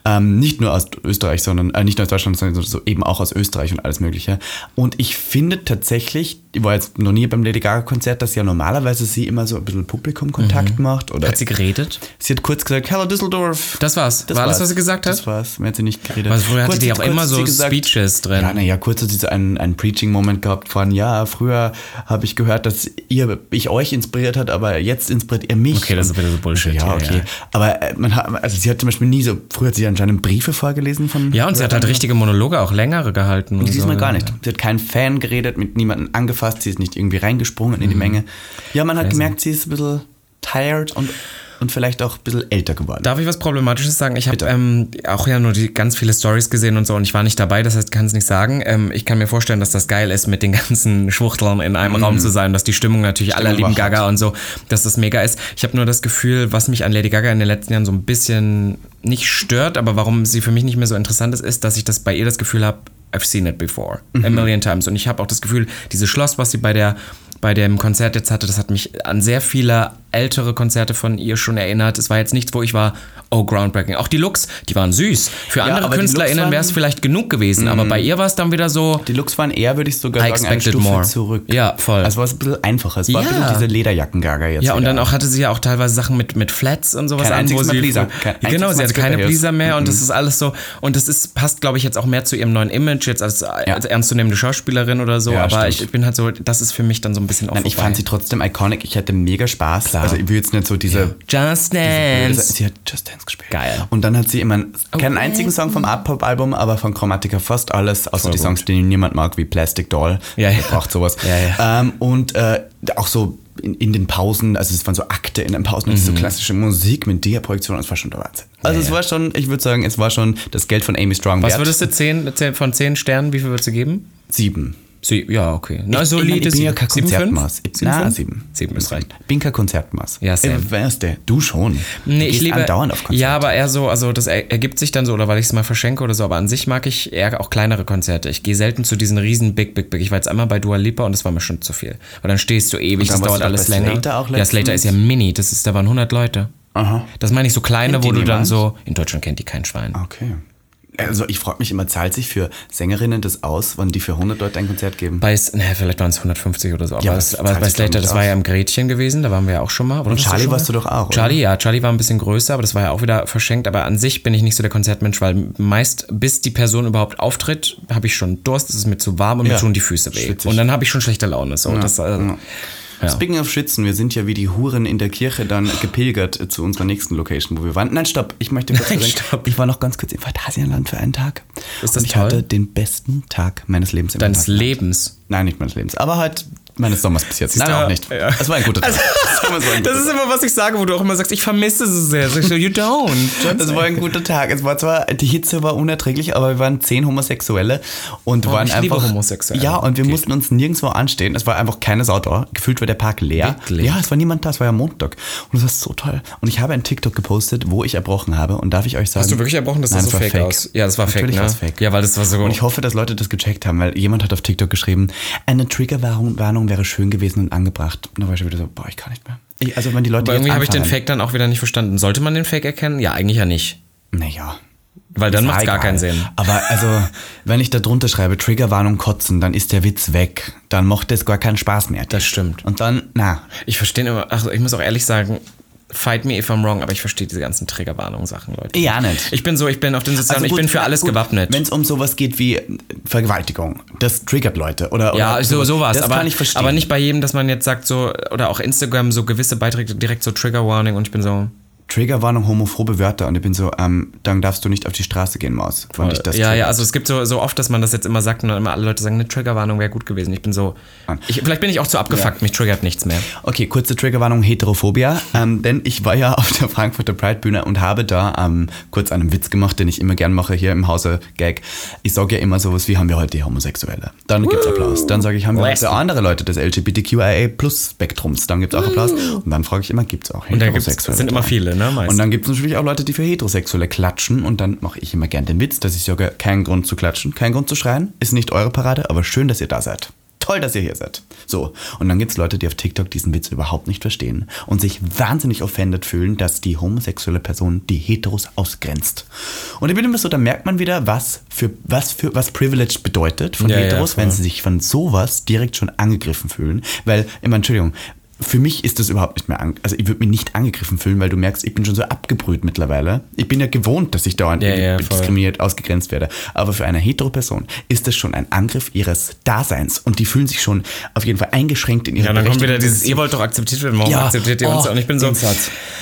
Speaker 1: da.
Speaker 2: Ähm, nicht nur aus Österreich, sondern, äh, nicht nur aus Deutschland, sondern so eben auch aus Österreich und alles mögliche. Und ich finde tatsächlich, ich war jetzt noch nie beim Lady Gaga Konzert, dass ja normalerweise sie immer so ein bisschen Publikumkontakt macht. Oder
Speaker 1: Mhm. Sie geredet?
Speaker 2: Sie hat kurz gesagt, Hello Düsseldorf.
Speaker 1: Das war's.
Speaker 2: Das
Speaker 1: War alles, was sie gesagt hat?
Speaker 2: Das war's. Mehr hat sie nicht geredet.
Speaker 1: Weil früher hatte die auch immer so
Speaker 2: gesagt-
Speaker 1: Speeches drin.
Speaker 2: Ja, naja, kurz hat sie so einen, einen Preaching-Moment gehabt von, ja, früher habe ich gehört, dass ihr, ich euch inspiriert hat, aber jetzt inspiriert ihr mich.
Speaker 1: Okay, das ist wieder so Bullshit,
Speaker 2: Ja,
Speaker 1: ja,
Speaker 2: okay.
Speaker 1: ja.
Speaker 2: Aber äh, man hat, also sie hat zum Beispiel nie so, früher hat sie anscheinend Briefe vorgelesen von.
Speaker 1: Ja, und sie hat halt richtige Monologe, auch längere gehalten. Und
Speaker 2: Diesmal
Speaker 1: so.
Speaker 2: gar nicht. Sie hat keinen Fan geredet, mit niemandem angefasst, sie ist nicht irgendwie reingesprungen
Speaker 1: Mhm.
Speaker 2: in die Menge. Ja, man hat gemerkt, sie ist ein bisschen tired und, und vielleicht auch ein bisschen älter geworden.
Speaker 1: Darf ich was Problematisches sagen? Ich habe ähm, auch ja nur die ganz viele Stories gesehen und so und ich war nicht dabei, das heißt, ich kann es nicht sagen. Ähm, ich kann mir vorstellen, dass das geil ist, mit den ganzen Schwuchteln in einem Raum zu sein, dass die Stimmung natürlich aller
Speaker 2: Mhm. Stimmung
Speaker 1: lieben
Speaker 2: war hart.
Speaker 1: Gaga und so, dass das mega ist. Ich habe nur das Gefühl, was mich an Lady Gaga in den letzten Jahren so ein bisschen nicht stört, aber warum sie für mich nicht mehr so interessant ist, ist, dass ich das bei ihr das Gefühl habe, I've seen it before, a
Speaker 2: Mhm.
Speaker 1: million times. Und ich habe auch das Gefühl, dieses Schloss, was sie bei der bei dem Konzert jetzt hatte, das hat mich an sehr viele ältere Konzerte von ihr schon erinnert. Es war jetzt nichts, wo ich war, oh, groundbreaking. Auch die Looks, die waren süß. Für andere
Speaker 2: aber die
Speaker 1: KünstlerInnen wäre es vielleicht genug gewesen, aber bei ihr war es dann wieder so,
Speaker 2: Die Looks waren eher, würde ich sogar
Speaker 1: I
Speaker 2: sagen, eine Stufe
Speaker 1: more.
Speaker 2: zurück.
Speaker 1: Ja, voll.
Speaker 2: Also war es ein bisschen einfacher. Es war ein
Speaker 1: Ja.
Speaker 2: bisschen diese Lederjackengaga jetzt.
Speaker 1: Ja, und
Speaker 2: wieder.
Speaker 1: dann auch hatte sie ja auch teilweise Sachen mit, mit Flats und sowas
Speaker 2: Kein
Speaker 1: an, wo sie.
Speaker 2: Pleaser. Kein
Speaker 1: genau, sie hatte keine. Pleaser mehr und das ist alles so. Und das ist, passt, glaube ich, jetzt auch mehr zu ihrem neuen Image, jetzt als, als ernstzunehmende Schauspielerin oder so.
Speaker 2: Ja,
Speaker 1: aber
Speaker 2: stimmt.
Speaker 1: ich bin halt so, das ist für mich dann so ein bisschen
Speaker 2: Nein, ich fand sie trotzdem iconic. Ich hatte mega Spaß. Also ich will jetzt nicht so diese...
Speaker 1: Just
Speaker 2: diese
Speaker 1: Dance.
Speaker 2: sie hat Just Dance gespielt.
Speaker 1: Geil.
Speaker 2: Und dann hat sie immer keinen
Speaker 1: Oh,
Speaker 2: einzigen Song vom Art Pop Album, aber von Chromatica fast alles, außer
Speaker 1: Voll
Speaker 2: die Songs, die niemand mag, wie Plastic Doll.
Speaker 1: Ja, ja.
Speaker 2: Braucht sowas.
Speaker 1: Ja, ja.
Speaker 2: Ähm, und äh, auch so in, in den Pausen, also es waren so Akte in den Pausen, mhm. so klassische Musik mit der Projektion, das war schon der Wahnsinn. Also
Speaker 1: Ja,
Speaker 2: es
Speaker 1: ja.
Speaker 2: war schon, ich würde sagen, es war schon das Geld von Amy Strong
Speaker 1: Was
Speaker 2: wert.
Speaker 1: würdest du zehn, zehn, von 10 Sternen, wie viel würdest du geben?
Speaker 2: Sieben.
Speaker 1: Sie, ja, okay. Na,
Speaker 2: ich,
Speaker 1: solide
Speaker 2: ich, ich bin ja kein? Konzertmaß. Na, sieben.
Speaker 1: Sieben ist recht.
Speaker 2: Bin kein Konzertmaß.
Speaker 1: Ja.
Speaker 2: Ey, Weißt du, du schon.
Speaker 1: Nee, ich liebe.
Speaker 2: andauernd auf Konzerte.
Speaker 1: Ja, aber eher so, also das er- ergibt sich dann so, oder weil ich es mal verschenke oder so, aber an sich mag ich eher auch kleinere Konzerte. Ich gehe selten zu diesen riesen Big, Big, Big. Ich war jetzt einmal bei Dua Lipa und das war mir schon zu viel. Weil dann stehst du ewig, das dauert alles länger.
Speaker 2: Slater auch
Speaker 1: ja, Slater ist ja mini, das ist, da waren 100 Leute.
Speaker 2: Aha.
Speaker 1: Das meine ich so kleine,
Speaker 2: Kennt
Speaker 1: wo du dann so, in Deutschland kennt die kein Schwein.
Speaker 2: Okay. Also ich frage mich immer, zahlt sich für Sängerinnen das aus, wann die für 100 Leute ein Konzert geben?
Speaker 1: Bei, naja, vielleicht waren es 150 oder so. Aber,
Speaker 2: Ja,
Speaker 1: das, aber bei Slater, das war
Speaker 2: aus.
Speaker 1: ja im Gretchen gewesen, da waren wir ja auch schon mal. Oder
Speaker 2: Und
Speaker 1: du
Speaker 2: Charlie
Speaker 1: schon
Speaker 2: warst du doch auch, oder?
Speaker 1: Charlie, ja, Charlie war ein bisschen größer, aber das war ja auch wieder verschenkt. Aber an sich bin ich nicht so der Konzertmensch, weil meist, bis die Person überhaupt auftritt, habe ich schon Durst, es ist mir zu warm und
Speaker 2: Ja,
Speaker 1: mir tun die Füße weh.
Speaker 2: schwitzig.
Speaker 1: Und dann habe ich schon schlechte Laune. So. das, äh, ja.
Speaker 2: Speaking of Schützen, wir sind ja wie die Huren in der Kirche dann gepilgert äh, zu unserer nächsten Location, wo wir waren. Nein, stopp, ich möchte kurz
Speaker 1: Nein, stopp.
Speaker 2: ich war noch ganz kurz im Phantasialand für einen Tag.
Speaker 1: Ist das
Speaker 2: und ich
Speaker 1: toll?
Speaker 2: hatte den besten Tag meines Lebens im
Speaker 1: Deines. Lebens.
Speaker 2: Nein, nicht meines Lebens, aber halt meines Sommers bis jetzt. Nein, auch nicht.
Speaker 1: ja.
Speaker 2: Es war ein guter Tag. Sagen wir, es war ein
Speaker 1: Das
Speaker 2: guter
Speaker 1: ist immer, was ich sage, wo du auch immer sagst, ich vermisse es sehr. So, you don't.
Speaker 2: Es war ein guter Tag. Es war zwar, die Hitze war unerträglich, aber wir waren zehn Homosexuelle und
Speaker 1: Oh,
Speaker 2: waren
Speaker 1: ich
Speaker 2: einfach.
Speaker 1: Homosexuelle.
Speaker 2: Ja, und wir
Speaker 1: Okay.
Speaker 2: mussten uns nirgendwo anstehen. Es war einfach keine Sau da. Gefühlt war der Park leer.
Speaker 1: Wirklich?
Speaker 2: Ja, es war niemand da. Es war ja Montag. Und es war so toll. Und ich habe ein TikTok gepostet, wo ich erbrochen habe. Und darf ich euch sagen.
Speaker 1: Hast du wirklich erbrochen? Das sah so
Speaker 2: war
Speaker 1: fake aus. Ja, das war fake,
Speaker 2: Natürlich
Speaker 1: ne?
Speaker 2: fake.
Speaker 1: Ja, weil das war so-
Speaker 2: Und ich hoffe, dass Leute das gecheckt haben, weil jemand hat auf TikTok geschrieben, eine Triggerwarnung Warnung wäre schön gewesen und angebracht. Und da war ich wieder so, boah, ich kann nicht mehr. Ich, also wenn die Leute
Speaker 1: Aber irgendwie habe ich den Fake dann auch wieder nicht verstanden. Sollte man den Fake erkennen? Ja, eigentlich ja nicht.
Speaker 2: Naja.
Speaker 1: Weil dann macht es gar
Speaker 2: egal.
Speaker 1: keinen Sinn.
Speaker 2: Aber also, wenn ich da drunter schreibe, Triggerwarnung kotzen, dann ist der Witz weg. Dann macht es gar keinen Spaß mehr.
Speaker 1: Das stimmt.
Speaker 2: Und dann, na,
Speaker 1: Ich verstehe immer, ach, ich muss auch ehrlich sagen, fight me if I'm wrong, aber ich verstehe diese ganzen Triggerwarnungen-Sachen, Leute.
Speaker 2: Ja, nicht.
Speaker 1: Ich bin so, ich bin auf den sozialen, ich bin für alles gewappnet.
Speaker 2: Wenn es um sowas geht wie Vergewaltigung, das triggert Leute. Oder,
Speaker 1: ja,
Speaker 2: oder
Speaker 1: so, sowas.
Speaker 2: Das
Speaker 1: aber,
Speaker 2: kann ich verstehen.
Speaker 1: aber nicht bei jedem, dass man jetzt sagt, so, oder auch Instagram, so gewisse Beiträge direkt so Trigger Warning und ich bin so.
Speaker 2: Triggerwarnung, homophobe Wörter. Und ich bin so, ähm, dann darfst du nicht auf die Straße gehen, Maus. Wenn dich das
Speaker 1: ja, ja,
Speaker 2: triggert.
Speaker 1: also es gibt so, so oft, dass man das jetzt immer sagt und dann immer alle Leute sagen, eine Triggerwarnung wäre gut gewesen. Ich bin so, ich, vielleicht bin ich auch zu abgefuckt, mich triggert nichts mehr.
Speaker 2: Okay, kurze Triggerwarnung, Heterophobia. Ähm, denn ich war ja auf der Frankfurter Pride Bühne und habe da ähm, kurz einen Witz gemacht, den ich immer gern mache hier im Hause Gag. Ich sage ja immer sowas wie, haben wir heute die Homosexuelle? Dann gibt's Applaus. Dann sage ich, haben wir heute andere Leute des LGBTQIA Plus Spektrums? Dann gibt's auch Applaus. Und dann frage ich immer, gibt's auch
Speaker 1: Und da
Speaker 2: Heterosexuelle?
Speaker 1: sind immer viele, ne? Meist.
Speaker 2: Und dann gibt es natürlich auch Leute, die für Heterosexuelle klatschen. Und dann mache ich immer gern den Witz, dass ich sage, kein Grund zu klatschen, kein Grund zu schreien. Ist nicht eure Parade, aber schön, dass ihr da seid. Toll, dass ihr hier seid. So, und dann gibt es Leute, die auf TikTok diesen Witz überhaupt nicht verstehen und sich wahnsinnig offended fühlen, dass die homosexuelle Person die Heteros ausgrenzt. Und ich bin immer so, da merkt man wieder, was für was für was Privilege bedeutet von
Speaker 1: Ja, ja,
Speaker 2: Heteros,
Speaker 1: voll.
Speaker 2: wenn sie sich von sowas direkt schon angegriffen fühlen. Weil, immer, Entschuldigung, für mich ist das überhaupt nicht mehr, an, also ich würde mich nicht angegriffen fühlen, weil du merkst, ich bin schon so abgebrüht mittlerweile. Ich bin ja gewohnt, dass ich dauernd
Speaker 1: Ja, ja, voll.
Speaker 2: diskriminiert, ausgegrenzt werde. Aber für eine hetero Person ist das schon ein Angriff ihres Daseins und die fühlen sich schon auf jeden Fall eingeschränkt in ihrer
Speaker 1: Ja, dann kommt wieder dieses, ihr wollt doch akzeptiert werden, warum
Speaker 2: Ja,
Speaker 1: akzeptiert ihr uns?
Speaker 2: oh,
Speaker 1: und ich bin so,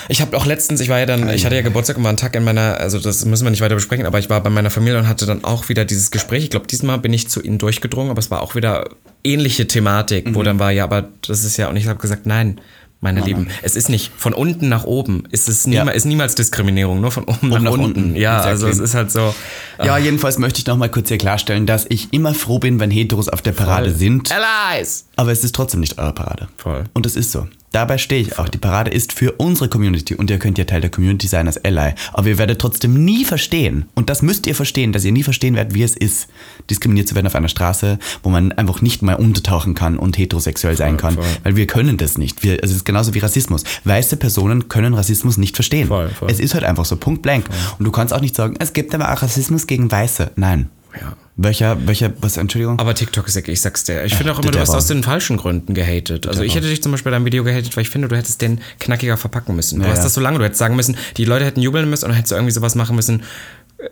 Speaker 1: ich habe auch letztens, ich war ja dann, ich hatte ja Geburtstag und war einen Tag in meiner, also das müssen wir nicht weiter besprechen, aber ich war bei meiner Familie und hatte dann auch wieder dieses Gespräch. Ich glaube, diesmal bin ich zu ihnen durchgedrungen, aber es war auch wieder ähnliche Thematik,
Speaker 2: Mhm.
Speaker 1: wo dann war, ja, aber das ist ja, und ich habe gesagt, nein. Meine Lieben, es ist nicht von unten nach oben. Es ist, niema,
Speaker 2: Ja.
Speaker 1: ist niemals Diskriminierung, nur von oben nach,
Speaker 2: nach
Speaker 1: unten.
Speaker 2: unten.
Speaker 1: Ja,
Speaker 2: Exactly.
Speaker 1: also es ist halt so.
Speaker 2: Ja, jedenfalls möchte ich noch mal kurz hier klarstellen, dass ich immer froh bin, wenn Heteros auf der Parade
Speaker 1: Voll.
Speaker 2: sind.
Speaker 1: Allies!
Speaker 2: Aber es ist trotzdem nicht eure Parade.
Speaker 1: Voll.
Speaker 2: Und es ist so. Dabei stehe ich auch. Die Parade ist für unsere Community und ihr könnt ja Teil der Community sein als Ally. Aber ihr werdet trotzdem nie verstehen. Und das müsst ihr verstehen, dass ihr nie verstehen werdet, wie es ist, diskriminiert zu werden auf einer Straße, wo man einfach nicht mal untertauchen kann und heterosexuell sein kann.
Speaker 1: voll.
Speaker 2: Weil wir können das nicht. Wir, also es ist genauso wie Rassismus. Weiße Personen können Rassismus nicht verstehen.
Speaker 1: Voll, voll.
Speaker 2: Es ist halt einfach so, Punkt blank. Und du kannst auch nicht sagen, es gibt aber auch Rassismus gegen Weiße. Nein.
Speaker 1: Ja.
Speaker 2: Welcher, welcher, was, Entschuldigung?
Speaker 1: Aber TikTok ist, ich sag's dir. Ich finde auch immer, du hast aus den falschen Gründen gehatet. Also ich hätte dich zum Beispiel bei deinem Video gehatet, weil ich finde, du hättest den knackiger verpacken müssen. Du
Speaker 2: Ja,
Speaker 1: hast das so lange, du hättest sagen müssen, die Leute hätten jubeln müssen und dann hättest du irgendwie sowas machen müssen,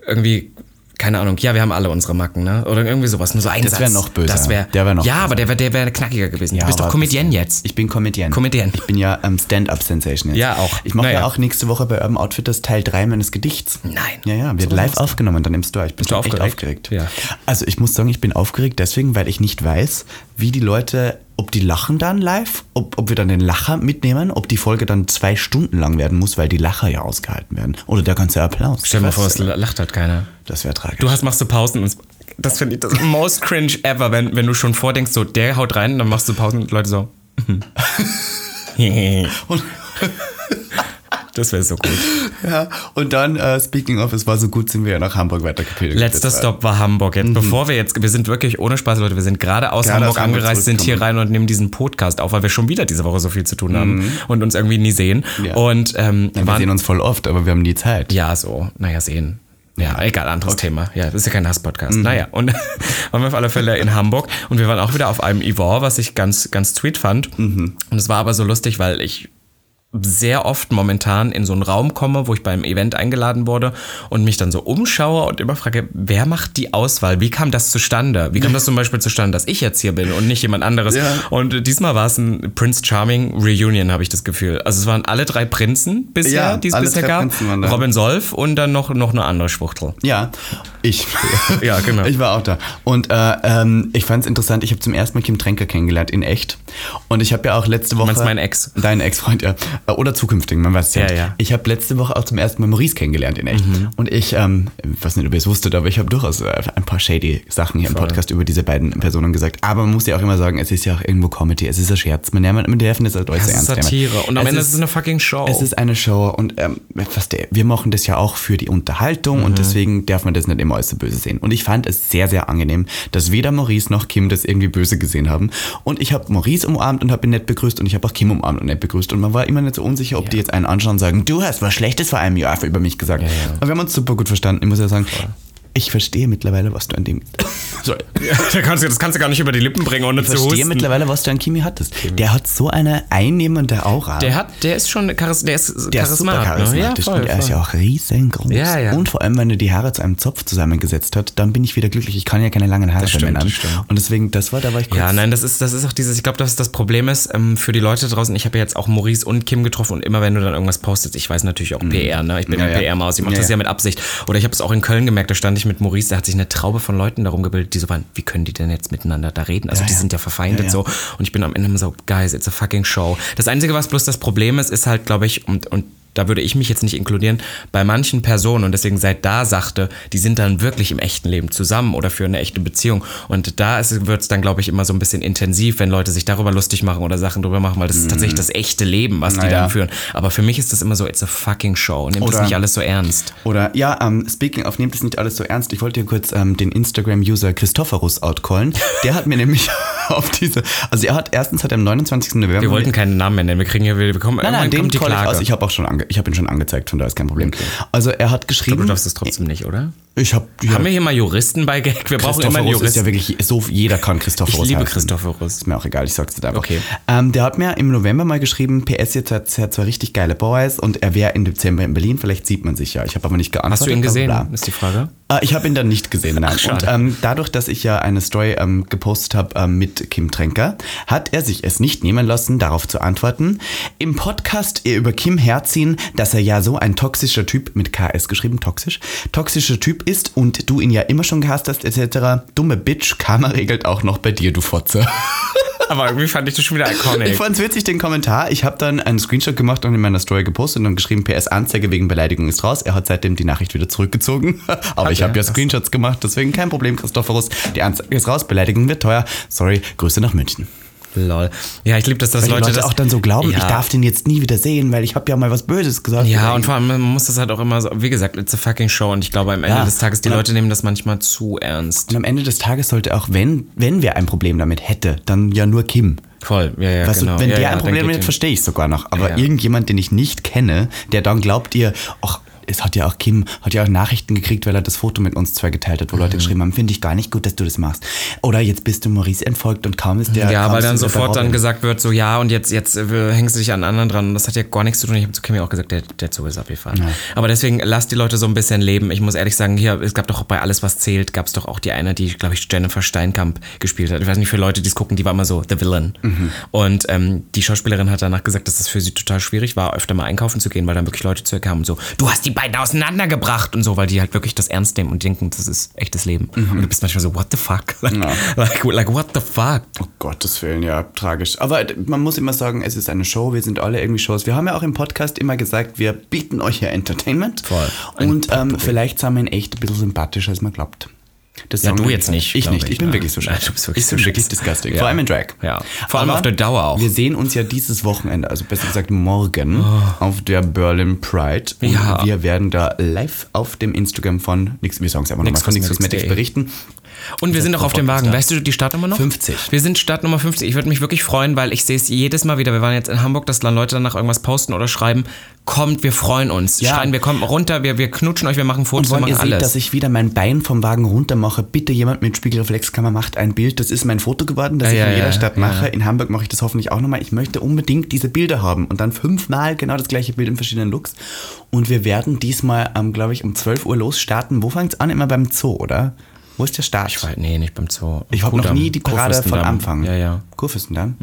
Speaker 1: irgendwie, keine Ahnung, ja, wir haben alle unsere Macken, ne? Oder irgendwie sowas. Nur so ein
Speaker 2: Das
Speaker 1: Satz.
Speaker 2: wär noch böser.
Speaker 1: Das wär,
Speaker 2: Der wär noch
Speaker 1: ja,
Speaker 2: böser.
Speaker 1: aber der wäre der wär knackiger gewesen. du bist doch
Speaker 2: aber
Speaker 1: Comedian jetzt.
Speaker 2: Ich bin Comedian.
Speaker 1: Comedian.
Speaker 2: Ich bin ja ähm, Stand-Up-Sensation jetzt.
Speaker 1: Ja, auch.
Speaker 2: Ich mache ja
Speaker 1: Naja.
Speaker 2: auch nächste Woche bei Urban Outfitters Teil 3 meines Gedichts.
Speaker 1: Nein.
Speaker 2: Ja, ja, wird
Speaker 1: So
Speaker 2: live
Speaker 1: was?
Speaker 2: aufgenommen dann im Store. Ich bin
Speaker 1: du
Speaker 2: schon echt
Speaker 1: aufgeregt?
Speaker 2: aufgeregt.
Speaker 1: Ja.
Speaker 2: Also ich muss sagen, ich bin aufgeregt deswegen, weil ich nicht weiß, wie die Leute, ob die lachen dann live, ob, ob wir dann den Lacher mitnehmen, ob die Folge dann zwei Stunden lang werden muss, weil die Lacher ja ausgehalten werden. Oder der ganze Applaus.
Speaker 1: Stell dir mal
Speaker 2: Das
Speaker 1: vor, es lacht halt keiner.
Speaker 2: Das wäre tragisch.
Speaker 1: Du hast, machst du Pausen und das finde ich das most cringe ever, wenn, wenn du schon vordenkst, so der haut rein, dann machst du Pausen und Leute so.
Speaker 2: und,
Speaker 1: das wäre so gut.
Speaker 2: ja, und dann, äh, speaking of, es war so gut, sind wir ja nach Hamburg weitergepilgert.
Speaker 1: Letzter
Speaker 2: Das war-
Speaker 1: Stop war Hamburg. Jetzt, bevor wir jetzt, wir sind wirklich ohne Spaß, Leute, wir sind gerade aus
Speaker 2: Mhm. Gerade
Speaker 1: Hamburg
Speaker 2: aus
Speaker 1: angereist, sind hier rein und nehmen diesen Podcast auf, weil wir schon wieder diese Woche so viel zu tun haben und uns irgendwie nie sehen.
Speaker 2: Mhm. Ja.
Speaker 1: Und ähm,
Speaker 2: Ja, wir
Speaker 1: waren,
Speaker 2: sehen uns voll oft, aber wir haben nie Zeit.
Speaker 1: ja, so, naja, sehen. Ja, egal, anderes Thema. Ja, das ist ja kein Hass-Podcast.
Speaker 2: Mhm.
Speaker 1: Naja, und waren wir auf alle Fälle in Hamburg und wir waren auch wieder auf einem Event, was ich ganz, ganz sweet fand.
Speaker 2: Mhm.
Speaker 1: Und es war aber so lustig, weil ich sehr oft momentan in so einen Raum komme, wo ich beim Event eingeladen wurde und mich dann so umschaue und immer frage, wer macht die Auswahl? Wie kam das zustande? Wie kam das zum Beispiel zustande, dass ich jetzt hier bin und nicht jemand anderes?
Speaker 2: Ja.
Speaker 1: Und äh, diesmal war es ein Prince Charming Reunion, habe ich das Gefühl. Also es waren alle drei Prinzen bisher,
Speaker 2: Ja,
Speaker 1: die es bisher gab. Robin Solf und dann noch, noch eine andere Schwuchtel.
Speaker 2: Ja, ich.
Speaker 1: Ja, genau.
Speaker 2: Ich war auch da. Und äh, ähm, ich fand es interessant, ich habe zum ersten Mal Kim Tränker kennengelernt, in echt. Und ich habe ja auch letzte Woche...
Speaker 1: meinst meinen Ex?
Speaker 2: Deinen Ex-Freund, ja. Äh, Oder zukünftigen, man weiß es ja.
Speaker 1: Ja,
Speaker 2: nicht.
Speaker 1: ja. Mhm.
Speaker 2: Ich habe letzte Woche auch zum ersten Mal Maurice kennengelernt, in echt. Und ich, ähm, ich weiß nicht, ob ihr es wusstet, aber ich habe durchaus äh, ein paar shady Sachen hier im Podcast über diese beiden Personen gesagt. Aber man muss ja auch immer sagen, es ist ja auch irgendwo Comedy, es ist ein Scherz. Man, man, man darf das
Speaker 1: ist
Speaker 2: ernst nehmen.
Speaker 1: Satire. Und am
Speaker 2: Es
Speaker 1: Ende ist es eine fucking Show.
Speaker 2: es ist eine Show und ähm, was der, wir machen das ja auch für die Unterhaltung
Speaker 1: Mhm.
Speaker 2: und deswegen darf man das nicht immer äußerst böse sehen. Und ich fand es sehr, sehr angenehm, dass weder Maurice noch Kim das irgendwie böse gesehen haben. Und ich habe Maurice umarmt und habe ihn nett begrüßt und ich habe auch Kim umarmt und nett begrüßt. Und man war immer nicht so unsicher, ob die jetzt einen anschauen und sagen, du hast was Schlechtes vor einem Jahr über mich gesagt. Aber wir haben uns super gut verstanden. Ich muss ja sagen, ich verstehe mittlerweile, was du an dem... Sorry.
Speaker 1: da kannst du, das kannst du gar nicht über die Lippen bringen, ohne
Speaker 2: Ich
Speaker 1: zu
Speaker 2: verstehe
Speaker 1: husten.
Speaker 2: mittlerweile, was du an Kimi hattest. Der hat so eine einnehmende Aura.
Speaker 1: Der hat, der ist schon Charis, der ist
Speaker 2: Der ist super
Speaker 1: Charismat,
Speaker 2: charismatisch
Speaker 1: ne? Ja, voll,
Speaker 2: und er ist
Speaker 1: voll.
Speaker 2: ja auch riesengroß.
Speaker 1: Ja, ja.
Speaker 2: Und vor allem, wenn er die Haare zu einem Zopf zusammengesetzt hat, dann bin ich wieder glücklich. Ich kann ja keine langen Haare bei Männern. Und deswegen, das war, da war ich kurz.
Speaker 1: Ja, nein, das ist, das ist auch dieses, ich glaube, dass das Problem ist ähm, für die Leute draußen. Ich habe ja jetzt auch Maurice und Kim getroffen und immer wenn du dann irgendwas postest, ich weiß natürlich auch PR, ne? Ich bin
Speaker 2: Ja,
Speaker 1: ja,
Speaker 2: ja.
Speaker 1: PR-Maus, ich mache
Speaker 2: Ja,
Speaker 1: das ja
Speaker 2: ja.
Speaker 1: mit Absicht. Oder ich habe es auch in Köln gemerkt, da stand ich mit Maurice, da hat sich eine Traube von Leuten darum gebildet, die so waren, wie können die denn jetzt miteinander da reden? Also
Speaker 2: Ja,
Speaker 1: die
Speaker 2: ja.
Speaker 1: sind ja verfeindet
Speaker 2: ja.
Speaker 1: so. Und ich bin am Ende immer so, guys, it's a fucking show. Das Einzige, was bloß das Problem ist, ist halt, glaube ich, und, und da würde ich mich jetzt nicht inkludieren, bei manchen Personen und deswegen seit da sagte, die sind dann wirklich im echten Leben zusammen oder für eine echte Beziehung. Und da wird es dann, glaube ich, immer so ein bisschen intensiv, wenn Leute sich darüber lustig machen oder Sachen drüber machen, weil das ist tatsächlich das echte Leben, was die
Speaker 2: Naja.
Speaker 1: dann führen. Aber für mich ist das immer so, it's a fucking show. Nehmt das
Speaker 2: Oder-
Speaker 1: nicht alles so ernst.
Speaker 2: Oder ja, ähm, speaking of, nehmt es nicht alles so ernst. Ich wollte hier kurz ähm, den Instagram-User Christophorus outcallen. Der hat mir nämlich auf diese, also er hat, erstens hat er am 29. November...
Speaker 1: Wir wollten keinen Namen nennen, wir kriegen ja, wir bekommen
Speaker 2: Nein, nein, den
Speaker 1: kommt die
Speaker 2: ich
Speaker 1: Klage.
Speaker 2: aus. Ich habe auch schon, ange ich habe ihn schon angezeigt, von daher ist kein Problem. Also er hat geschrieben...
Speaker 1: du darfst es trotzdem nicht, oder?
Speaker 2: Ich habe... Ja,
Speaker 1: Haben wir hier mal Juristen bei Gag? Wir brauchen immer einen
Speaker 2: Christophorus ist
Speaker 1: Juristen.
Speaker 2: ja wirklich so, jeder kann Christophorus
Speaker 1: ich liebe
Speaker 2: heißen.
Speaker 1: Christophorus.
Speaker 2: Ist mir auch egal, ich sag's dir einfach.
Speaker 1: Okay.
Speaker 2: Ähm, der hat mir im November mal geschrieben, PS, jetzt hat er zwei richtig geile Boys und er wäre im Dezember in Berlin, vielleicht sieht man sich ja. Ich habe aber nicht geantwortet.
Speaker 1: Hast du ihn gesehen,
Speaker 2: bla.
Speaker 1: ist die Frage?
Speaker 2: Äh, ich habe ihn dann nicht gesehen, nein.
Speaker 1: Ach,
Speaker 2: und ähm, dadurch, dass ich ja eine Story ähm, gepostet habe ähm, mit Kim Tränker, hat er sich es nicht nehmen lassen, darauf zu antworten. Im Podcast ihr über Kim herziehen, dass er ja so ein toxischer Typ, mit KS geschrieben, toxisch, toxischer Typ ist und du ihn ja immer schon gehasst hast, etc. Dumme Bitch, Karma regelt auch noch bei dir, du Fotze.
Speaker 1: Aber irgendwie fand ich das schon wieder iconic.
Speaker 2: Ich fand's witzig, den Kommentar. Ich habe dann einen Screenshot gemacht und in meiner Story gepostet und geschrieben, PS Anzeige wegen Beleidigung ist raus. Er hat seitdem die Nachricht wieder zurückgezogen. Aber
Speaker 1: Hat
Speaker 2: ich habe ja Screenshots gemacht, deswegen kein Problem, Christophorus. Die Anzeige ist raus, Beleidigung wird teuer. Sorry, Grüße nach München.
Speaker 1: Lol. Ja, ich liebe das, dass Leute,
Speaker 2: Leute
Speaker 1: das
Speaker 2: auch dann so glauben,
Speaker 1: ja.
Speaker 2: ich darf den jetzt nie wieder sehen, weil ich habe ja mal was Böses gesagt.
Speaker 1: Ja, und vor allem, man muss das halt auch immer so, wie gesagt, it's a fucking show und ich glaube, am Ende
Speaker 2: Ja.
Speaker 1: des Tages, die
Speaker 2: Und
Speaker 1: Leute nehmen das manchmal zu ernst.
Speaker 2: Und am Ende des Tages sollte auch, wenn, wenn wer ein Problem damit hätte, dann ja nur Kim.
Speaker 1: Voll, ja, ja,
Speaker 2: Weißt
Speaker 1: genau.
Speaker 2: du, wenn
Speaker 1: ja,
Speaker 2: der
Speaker 1: ja,
Speaker 2: ein Problem damit verstehe ich sogar noch. Aber
Speaker 1: Ja.
Speaker 2: irgendjemand, den ich nicht kenne, der dann glaubt ihr, ach, es hat ja auch Kim, hat ja auch Nachrichten gekriegt, weil er das Foto mit uns zwei geteilt hat, wo
Speaker 1: Mhm.
Speaker 2: Leute geschrieben haben, finde ich gar nicht gut, dass du das machst. Oder jetzt bist du Maurice entfolgt und kaum ist der.
Speaker 1: Ja, weil dann sofort dann gesagt wird, so ja, und jetzt, jetzt äh, hängst du dich an anderen dran. Und das hat ja gar nichts zu tun. Ich habe zu Kimi auch gesagt, der, der Zug ist abgefahren. Aber deswegen lasst die Leute so ein bisschen leben. Ich muss ehrlich sagen, hier, es gab doch bei Alles, was zählt, gab es doch auch die eine, die, glaube ich, Jennifer Steinkamp gespielt hat. Ich weiß nicht, für Leute, die es gucken, die war immer so The Villain. Und ähm, die Schauspielerin hat danach gesagt, dass das für sie total schwierig war, öfter mal einkaufen zu gehen, weil dann wirklich Leute zu ihr kamen und so, du hast die beiden auseinandergebracht und so, weil die halt wirklich das ernst nehmen und denken, das ist echtes Leben. Und du bist manchmal so, what the fuck? Like, like, like what the fuck?
Speaker 2: Oh Gottes Willen, ja, tragisch. Aber man muss immer sagen, es ist eine Show, wir sind alle irgendwie Shows. Wir haben ja auch im Podcast immer gesagt, wir bieten euch ja Entertainment.
Speaker 1: Voll. Ein
Speaker 2: Und ähm, vielleicht sind wir in echt ein bisschen sympathischer, als man glaubt. Das
Speaker 1: Ja, du jetzt nicht,
Speaker 2: Ich nicht, ich
Speaker 1: ich,
Speaker 2: bin
Speaker 1: ne?
Speaker 2: wirklich so
Speaker 1: Nein,
Speaker 2: schlecht.
Speaker 1: du bist wirklich
Speaker 2: ich
Speaker 1: so
Speaker 2: bin wirklich disgusting.
Speaker 1: Ja.
Speaker 2: Vor allem in Drag.
Speaker 1: Ja. Vor allem
Speaker 2: Aber
Speaker 1: auf der Dauer auch.
Speaker 2: Wir sehen uns ja dieses Wochenende, also besser gesagt morgen, auf der Berlin Pride. Und
Speaker 1: Oh. Ja.
Speaker 2: wir werden da live auf dem Instagram von Nix, wir sagen es einfach nochmal, von Nix
Speaker 1: Cosmetics
Speaker 2: berichten.
Speaker 1: Und wir sind auch auf dem Wagen. Weißt du die Startnummer noch?
Speaker 2: 50.
Speaker 1: Wir sind Startnummer 50. Ich würde mich wirklich freuen, weil ich sehe es jedes Mal wieder. Wir waren jetzt in Hamburg, dass dann Leute danach irgendwas posten oder schreiben. Kommt, wir freuen uns.
Speaker 2: Ja.
Speaker 1: Schreien, wir kommen runter, wir, wir knutschen euch, wir machen
Speaker 2: Und
Speaker 1: Fotos, wir
Speaker 2: wenn ihr
Speaker 1: machen
Speaker 2: seht,
Speaker 1: alles.
Speaker 2: dass ich wieder mein Bein vom Wagen runter mache, bitte jemand mit Spiegelreflexkamera macht ein Bild. Das ist mein Foto geworden, das
Speaker 1: Ja,
Speaker 2: ich
Speaker 1: ja,
Speaker 2: in jeder Stadt mache. In Hamburg mache ich das hoffentlich auch nochmal. Ich möchte unbedingt diese Bilder haben und dann fünfmal genau das gleiche Bild in verschiedenen Looks. Und wir werden diesmal, ähm, glaube ich, um 12 Uhr losstarten. Wo fängt es an? Immer beim Zoo, oder? Wo ist der Start?
Speaker 1: ich weiß, nee, nicht beim Zoo.
Speaker 2: Ich habe noch nie die Parade von. Anfang.
Speaker 1: Ja, ja.
Speaker 2: Kurfürstendamm?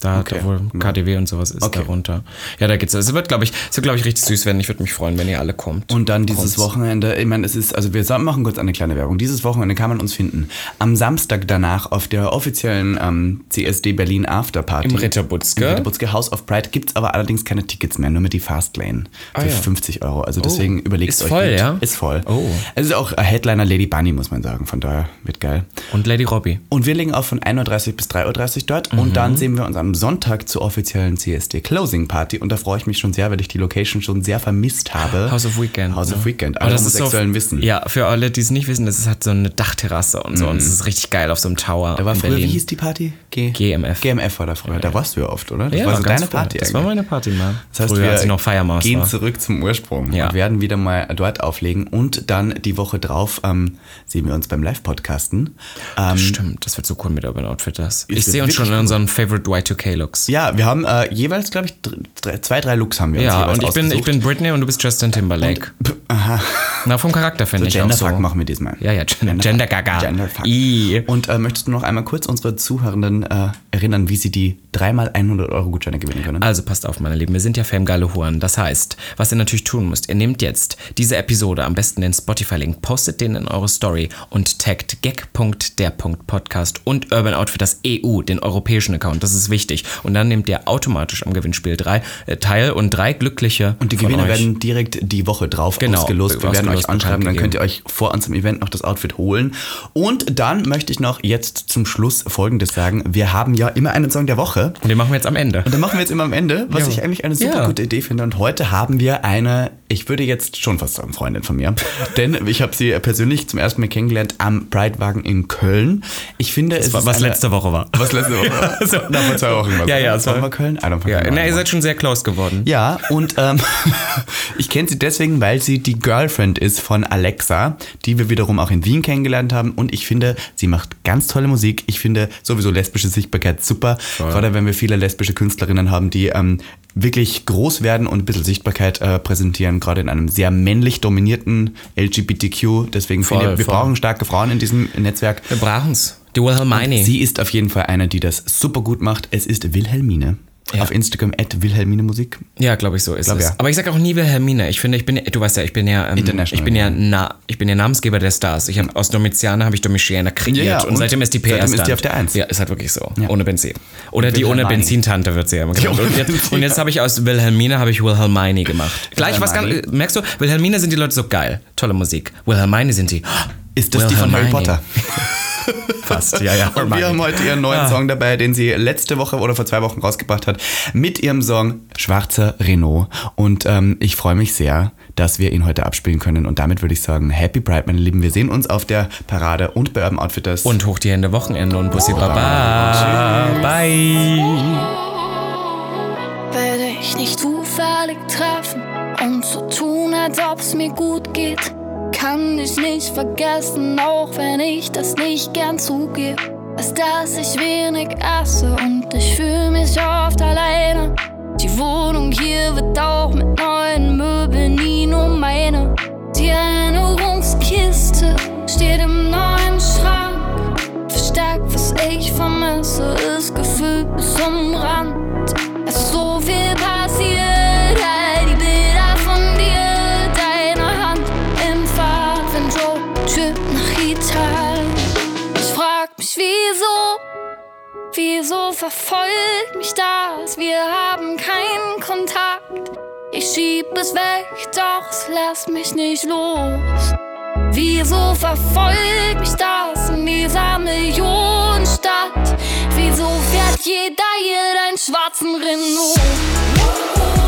Speaker 1: Da,
Speaker 2: Okay.
Speaker 1: da wo KDW und sowas ist
Speaker 2: Okay.
Speaker 1: darunter. Ja, da geht's. Es wird, glaube ich, es wird, glaube ich, richtig süß werden. Ich würde mich freuen, wenn ihr alle kommt.
Speaker 2: Und dann dieses
Speaker 1: Kommt's.
Speaker 2: Wochenende, ich meine, es ist, also wir machen kurz eine kleine Werbung. Dieses Wochenende kann man uns finden. Am Samstag danach auf der offiziellen ähm, CSD Berlin Afterparty.
Speaker 1: Im Ritterbutzke.
Speaker 2: Im Ritterbutzke House of Pride gibt es aber allerdings keine Tickets mehr, nur mit die Fastlane für
Speaker 1: Ah, ja.
Speaker 2: 50 Euro. Also deswegen überlegt
Speaker 1: Ist
Speaker 2: euch
Speaker 1: voll,
Speaker 2: gut.
Speaker 1: ja?
Speaker 2: Ist voll.
Speaker 1: Oh.
Speaker 2: Es ist auch Headliner Lady Bunny, muss man sagen. Von daher wird geil.
Speaker 1: Und Lady Robbie.
Speaker 2: Und wir legen auf von 1.30 Uhr bis 3.30 Uhr dort. Und
Speaker 1: Mhm.
Speaker 2: dann sehen wir uns am Sonntag zur offiziellen CSD Closing Party. Und da freue ich mich schon sehr, weil ich die Location schon sehr vermisst habe.
Speaker 1: House of Weekend.
Speaker 2: House
Speaker 1: ne?
Speaker 2: of Weekend.
Speaker 1: Aber
Speaker 2: Alle
Speaker 1: ist so,
Speaker 2: Homosexuellen wissen.
Speaker 1: Ja, für alle, die es nicht wissen, das ist halt so eine Dachterrasse und so. Und es ist richtig geil auf so einem Tower
Speaker 2: Da war früher,
Speaker 1: Berlin.
Speaker 2: wie hieß die Party? G
Speaker 1: GMF.
Speaker 2: GMF war da früher. Da warst du ja oft, oder? Das
Speaker 1: ja,
Speaker 2: war so deine
Speaker 1: früher.
Speaker 2: Party
Speaker 1: Das war meine Party, Mann.
Speaker 2: Das heißt,
Speaker 1: früher,
Speaker 2: wir
Speaker 1: als ich noch Feiermaß
Speaker 2: gehen
Speaker 1: war.
Speaker 2: zurück zum Ursprung
Speaker 1: Ja.
Speaker 2: und werden wieder mal dort auflegen. Und dann die Woche drauf ähm, sehen wir uns beim Live-Podcasten. Ähm,
Speaker 1: Stimmt, das wird so cool mit Urban Outfitters. Ich sehe uns schon in unseren Favorite Y2K-Looks.
Speaker 2: ja, wir haben äh, jeweils, glaube ich, dr- drei, zwei, drei Looks haben wir uns
Speaker 1: Ja,
Speaker 2: jeweils
Speaker 1: und ich bin, ich bin Britney und du bist Justin Timberlake.
Speaker 2: P- Aha.
Speaker 1: Na, vom Charakter finde ich auch so.
Speaker 2: Genderfuck machen wir diesmal.
Speaker 1: Ja, ja, Gender, Gender Gaga.
Speaker 2: Genderfuck.
Speaker 1: I.
Speaker 2: Und äh, möchtest du noch einmal kurz unsere Zuhörenden äh, erinnern, wie sie die dreimal 100 Euro Gutscheine gewinnen können?
Speaker 1: Also passt auf, meine Lieben, wir sind ja Famegeile Huren. Das heißt, was ihr natürlich tun müsst, ihr nehmt jetzt diese Episode, am besten den Spotify-Link, postet den in eure Story und taggt gag.der.podcast und Urban Outfitters EU, den europäischen Account. Das ist wichtig. Und dann nehmt ihr automatisch am Gewinnspiel drei, äh, teil und drei glückliche
Speaker 2: Und die Gewinner werden direkt die Woche drauf
Speaker 1: Genau,
Speaker 2: ausgelost. Wir werden
Speaker 1: ausgelost,
Speaker 2: euch anschreiben, dann könnt ihr euch vor unserem Event noch das Outfit holen. Und dann möchte ich noch jetzt zum Schluss Folgendes sagen. Wir haben ja immer einen Song der Woche.
Speaker 1: Und den machen wir jetzt am Ende.
Speaker 2: Und dann machen wir jetzt immer am Ende, was
Speaker 1: Ja.
Speaker 2: ich eigentlich eine super
Speaker 1: Ja.
Speaker 2: gute Idee finde. Und heute haben wir eine, ich würde jetzt schon fast sagen, Freundin von mir. Denn ich habe sie persönlich zum ersten Mal kennengelernt am Pridewagen in Köln. Ich finde, es ist
Speaker 1: was
Speaker 2: eine,
Speaker 1: letzte Woche war.
Speaker 2: Was letzte Woche war.
Speaker 1: So.
Speaker 2: Na, vor zwei Wochen was.
Speaker 1: Ja, ja, es
Speaker 2: War
Speaker 1: war-
Speaker 2: mal Köln? I don't fucking
Speaker 1: Ja, na, ihr seid schon sehr close geworden.
Speaker 2: Ja, und ähm, ich kenne sie deswegen, weil sie die Girlfriend ist von Alexa, die wir wiederum auch in Wien kennengelernt haben. Und ich finde, sie macht ganz tolle Musik. Ich finde sowieso lesbische Sichtbarkeit super. Gerade wenn wir viele lesbische Künstlerinnen haben, die ähm, wirklich groß werden und ein bisschen Sichtbarkeit äh, präsentieren, gerade in einem sehr männlich dominierten LGBTQ. Deswegen
Speaker 1: Voll,
Speaker 2: finde ich, wir
Speaker 1: voll.
Speaker 2: brauchen starke Frauen in diesem Netzwerk.
Speaker 1: Wir brauchen's. Die Wilhelmine.
Speaker 2: Sie ist auf jeden Fall eine, die das super gut macht. Es ist Wilhelmine.
Speaker 1: Ja.
Speaker 2: Auf Instagram at Wilhelmine Musik.
Speaker 1: Ja, glaube ich, so ist
Speaker 2: Glaub,
Speaker 1: es.
Speaker 2: ja.
Speaker 1: Aber ich sage auch nie Wilhelmine. Ich finde, ich bin, du weißt ja, ich bin ja, ähm,
Speaker 2: International,
Speaker 1: ich bin ja, na, ich bin ja Namensgeber der Stars. Ich habe aus Domitiana habe ich Domitiana kreiert
Speaker 2: Ja,
Speaker 1: und,
Speaker 2: und
Speaker 1: seitdem ist die PR
Speaker 2: seitdem ist die auf der Eins.
Speaker 1: Ja, ist halt wirklich so. Ohne Benzin. Oder die ohne. Benzintante wird sie ja immer genannt. Und jetzt, und jetzt habe ich aus Wilhelmine habe ich Wilhelmine gemacht. Gleich was ganz, merkst du, Wilhelmine sind die Leute so geil. Tolle Musik. Wilhelmine sind die.
Speaker 2: Ist das die von Harry. Potter?
Speaker 1: Fast, ja, ja.
Speaker 2: Und wir haben heute ihren neuen
Speaker 1: Ah.
Speaker 2: Song dabei, den sie letzte Woche oder vor zwei Wochen rausgebracht hat, mit ihrem Song Schwarzer Renault. Und ähm, ich freue mich sehr, dass wir ihn heute abspielen können. Und damit würde ich sagen, Happy Pride, meine Lieben. Wir sehen uns auf der Parade und bei Urban Outfitters.
Speaker 1: Und hoch die Hände Wochenende und Bussi Baba. Bye.
Speaker 3: werde ich nicht zufällig treffen und und zu tun, als ob's mir gut geht. Kann ich nicht vergessen, auch wenn ich das nicht gern zugebe. Ist, dass ich wenig esse und ich fühle mich oft alleine. Die Wohnung hier wird auch mit neuen Möbeln nie nur meine. Die Erinnerungskiste steht im neuen Schrank. Verstärkt, was ich vermisse, ist gefüllt bis zum Rand. Es ist so viel wieso verfolgt mich das? Wir haben keinen Kontakt. Ich schieb es weg, doch es lässt mich nicht los. Wieso verfolgt mich das in dieser Millionenstadt? Wieso fährt jeder hier deinen schwarzen Renault?